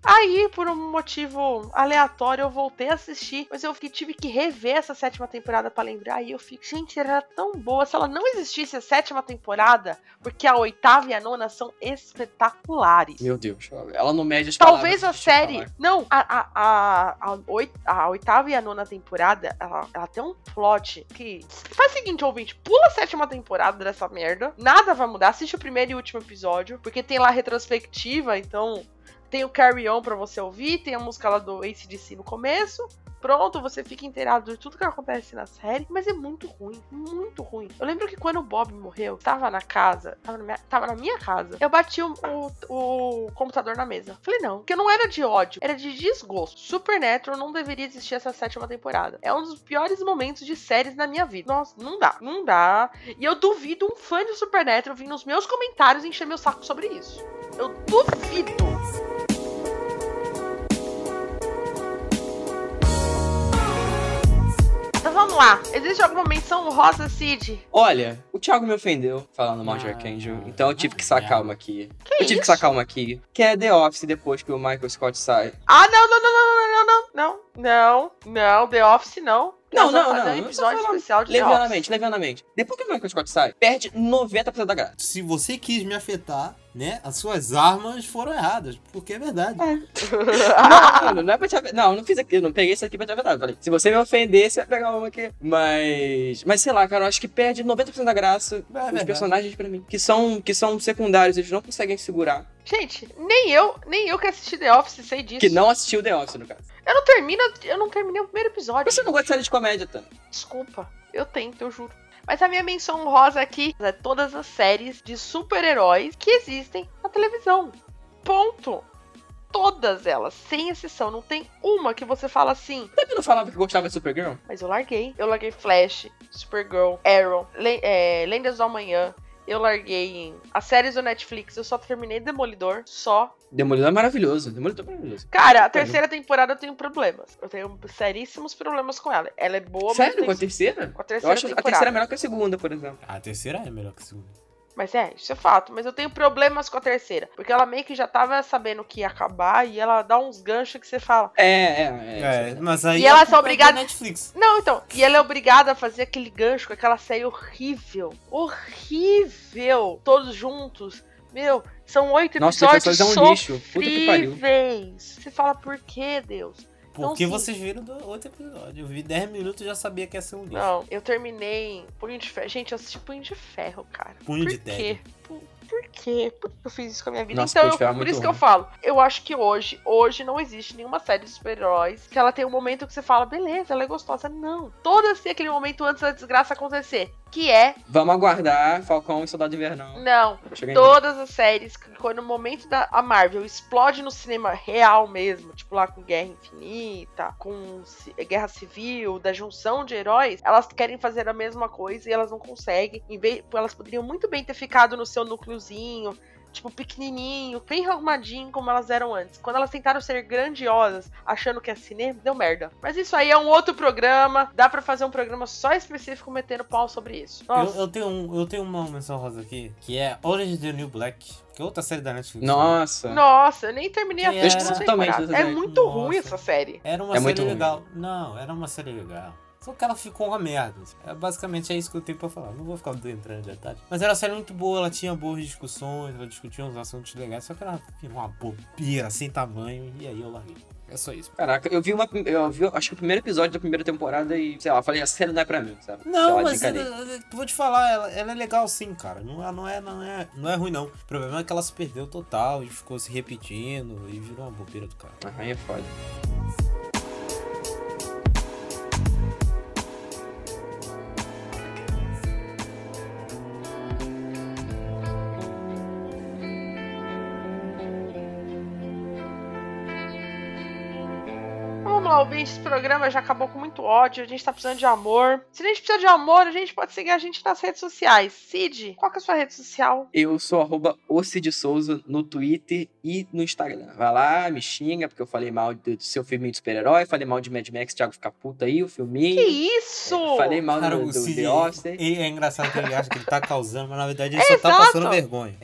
Aí, por um motivo aleatório, eu voltei a assistir, mas eu tive que rever essa sétima temporada pra lembrar. E eu fico, gente, era tão boa. Se ela não existisse a sétima temporada, porque a oitava e a nona são espetaculares. Meu Deus. Ela não mede as Talvez a série. falar. Não, a, a, a, a, oit- a oitava e a nona temporada, ela, ela tem um plot que. Faz o seguinte, ouvinte, pula a sétima temporada dessa merda. Nada vai mudar. Assiste o primeiro e último episódio. Porque tem lá a retrospectiva, então. Tem o Carry On pra você ouvir, tem a música lá do ACDC no começo. Pronto, você fica inteirado de tudo que acontece na série, mas é muito ruim, muito ruim. Eu lembro que quando o Bob morreu, tava na casa, tava na minha, tava na minha casa, eu bati o, o- o computador na mesa. Falei, não, porque não era de ódio, era de desgosto. Supernatural não deveria existir essa sétima temporada. É um dos piores momentos de séries na minha vida. Nossa, não dá, não dá. E eu duvido um fã de Supernatural vir nos meus comentários encher meu saco sobre isso. Eu duvido. Vamos lá. Existe alguma menção rosa, Cid? Olha, o Thiago me ofendeu falando mal de Ah, Archangel, então eu tive que sacar uma aqui. Que eu tive que sacar uma aqui, que é The Office depois que o Michael Scott sai. Ah, não, não, não, não, não, não, não, não, não, não, The Office não. Não, não, não, um episódio falando especial de. Levianamente, levianamente. Depois que o Michael Scott sai, perde 90% da graça. Se você quis me afetar, né? As suas armas foram erradas, porque é verdade. Não, não, não é pra te. Não, eu não fiz aqui, eu não peguei isso aqui pra te afetar. Eu Falei, se você me ofender, você vai pegar uma aqui. Mas. Mas sei lá, cara, eu acho que perde 90% da graça os verdade. personagens pra mim. Que são, que são secundários, eles não conseguem segurar. Gente, nem eu, nem eu que assisti The Office sei disso. Que não assistiu The Office, no caso. Eu não termino, eu não terminei o primeiro episódio. Você não gosta de série de comédia, Tana? Desculpa, eu tento, eu juro. Mas a minha menção rosa aqui é todas as séries de super-heróis que existem na televisão. Ponto. Todas elas, sem exceção. Não tem uma que você fala assim, Você não falava que gostava de Supergirl? mas eu larguei. Eu larguei Flash, Supergirl, Arrow, Le é, Lendas do Amanhã. Eu larguei as séries do Netflix. Eu só terminei Demolidor. Só. Demolidor é maravilhoso. Demolidor é maravilhoso. Cara, a terceira temporada eu tenho problemas. Eu tenho seríssimos problemas com ela. Ela é boa, mas Sério? tem- Com a terceira? com a Eu terceira acho a temporada. terceira melhor que a segunda, por exemplo. A terceira é melhor que a segunda. Mas é, isso é fato. Mas eu tenho problemas com a terceira. Porque ela meio que já tava sabendo que ia acabar e ela dá uns ganchos que você fala. É, é, é. É, mas aí. E ela é culpa obrigada- da Netflix. Não, então. E ela é obrigada a fazer aquele gancho com aquela série horrível. Horrível. Todos juntos. Meu, são oito Nossa, episódios Defensores é um lixo. Puta que pariu. sofríveis. Você fala, por que, Deus? Porque Então, vocês viram do outro episódio. Eu vi 10 minutos e já sabia que ia ser um lixo. Não, eu terminei Punho de Ferro. Gente, eu assisti Punho de Ferro, cara. Punho por de quê? Por, por quê? Por que eu fiz isso com a minha vida? Nossa, então, Ferro é por isso que ruim. eu falo. Eu acho que hoje, hoje não existe nenhuma série de super-heróis que ela tem um momento que você fala, beleza, ela é gostosa. Não. Todas têm aquele momento antes da desgraça acontecer. Que é, Vamos aguardar Falcão e Soldado Invernal. não. Todas as séries, que quando o momento da a Marvel explode no cinema real mesmo, tipo lá com Guerra Infinita, com Guerra Civil, da junção de heróis, elas querem fazer a mesma coisa e elas não conseguem. Em vez, elas poderiam muito bem ter ficado no seu núcleozinho, tipo, pequenininho, bem arrumadinho como elas eram antes. Quando elas tentaram ser grandiosas, achando que é cinema, deu merda. Mas isso aí é um outro programa, dá pra fazer um programa só específico metendo pau sobre isso. Nossa. Eu, eu, tenho um, eu tenho uma menção rosa aqui, que é Orange the New Black, que é outra série da Netflix. Nossa. Nossa, eu nem terminei a totalmente dessa É série. muito Nossa. ruim essa série. Era uma É muito série ruim. legal. Não, era uma série legal. Só que ela ficou uma merda. É, basicamente é isso que eu tenho pra falar. Não vou ficar entrando em detalhes. Mas era uma série muito boa, ela tinha boas discussões, ela discutia uns assuntos legais, só que ela virou uma bobeira sem tamanho, e aí eu larguei. É só isso. Caraca, eu vi uma. Eu vi, acho que o primeiro episódio da primeira temporada e, sei lá, falei, essa série não é pra mim, sabe? Não, lá, mas desencanei. eu, eu vou te falar, ela, ela é legal sim, cara. Não, é- não, é, não, é, não é ruim, não. O problema é que ela se perdeu total e ficou se repetindo e virou uma bobeira do cara. Ah, é foda. Ouvinte, esse programa já acabou com muito ódio, a gente tá precisando de amor. Se a gente precisa de amor, a gente pode seguir a gente nas redes sociais. Cid, qual que é a sua rede social? Eu sou arroba o Cid Souza no Twitter e no Instagram. Vai lá, me xinga, porque eu falei mal do, seu filme de super-herói, falei mal de Mad Max, Thiago fica puta aí, o filminho. Que isso? É, falei mal Cara, do, do Cid, The Austin. ele- é engraçado que ele acha que ele tá causando, mas na verdade ele É só tá exato. passando vergonha.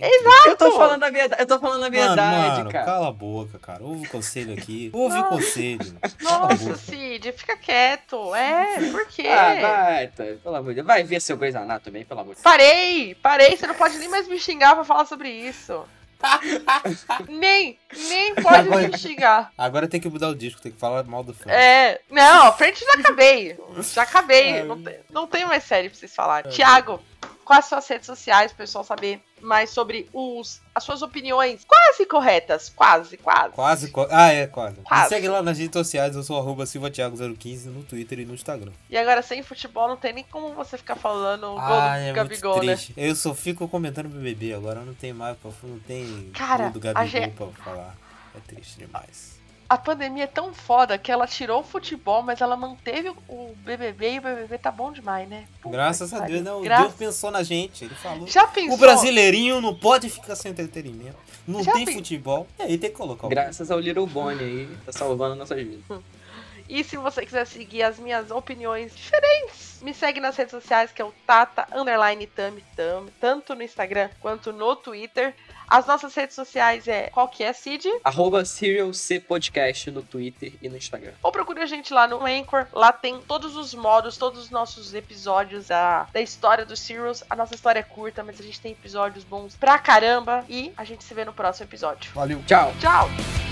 Eu tô falando a verdade, eu tô falando a verdade, mano, mano, cara. cala a boca, cara. Ouve o conselho aqui. Ouve o conselho. A Nossa, boca. Cid, fica quieto. É, por quê? Ah, vai, tá, pelo amor de Deus. Vai ver seu Grey's Anatomy, pelo amor de Deus. Parei, parei, você não pode nem mais me xingar pra falar sobre isso. nem, nem pode Agora- me xingar. Agora tem que mudar o disco, tem que falar mal do filme. É, não, a frente já acabei. Já acabei. Ai. Não tem, não tem mais série pra vocês falarem. Tiago, quais suas redes sociais, pro pessoal saber mais sobre os, as suas opiniões quase corretas. Quase, quase. Quase, co- Ah, é, quase. Quase. Me segue lá nas redes sociais, eu sou arroba silvatiago015 no Twitter e no Instagram. E agora, sem futebol, não tem nem como você ficar falando o gol Ah, do é Gabigol, muito né? triste. Eu só fico comentando BBB, agora não tem mais, não tem Cara, gol do Gabigol gente- pra falar. É triste demais. A pandemia é tão foda que ela tirou o futebol, mas ela manteve o BBB e o BBB tá bom demais, né? Puta Graças a. Deus, né? O Gra- Deus pensou na gente, ele falou. Já pensou? O brasileirinho não pode ficar sem entretenimento. Não Já tem futebol. E aí tem que colocar o Graças ao Little Bonnie aí, tá salvando nossas vidas. E se você quiser seguir as minhas opiniões diferentes, me segue nas redes sociais, que é o Tata Underline Tami Tami, tanto no Instagram quanto no Twitter. As nossas redes sociais é qual que é, Cid? Arroba Serial C Podcast no Twitter e no Instagram. Ou procure a gente lá no Anchor. Lá tem todos os modos, todos os nossos episódios da, da história dos Serials. A nossa história é curta, mas a gente tem episódios bons pra caramba. E a gente se vê no próximo episódio. Valeu. Tchau! Tchau!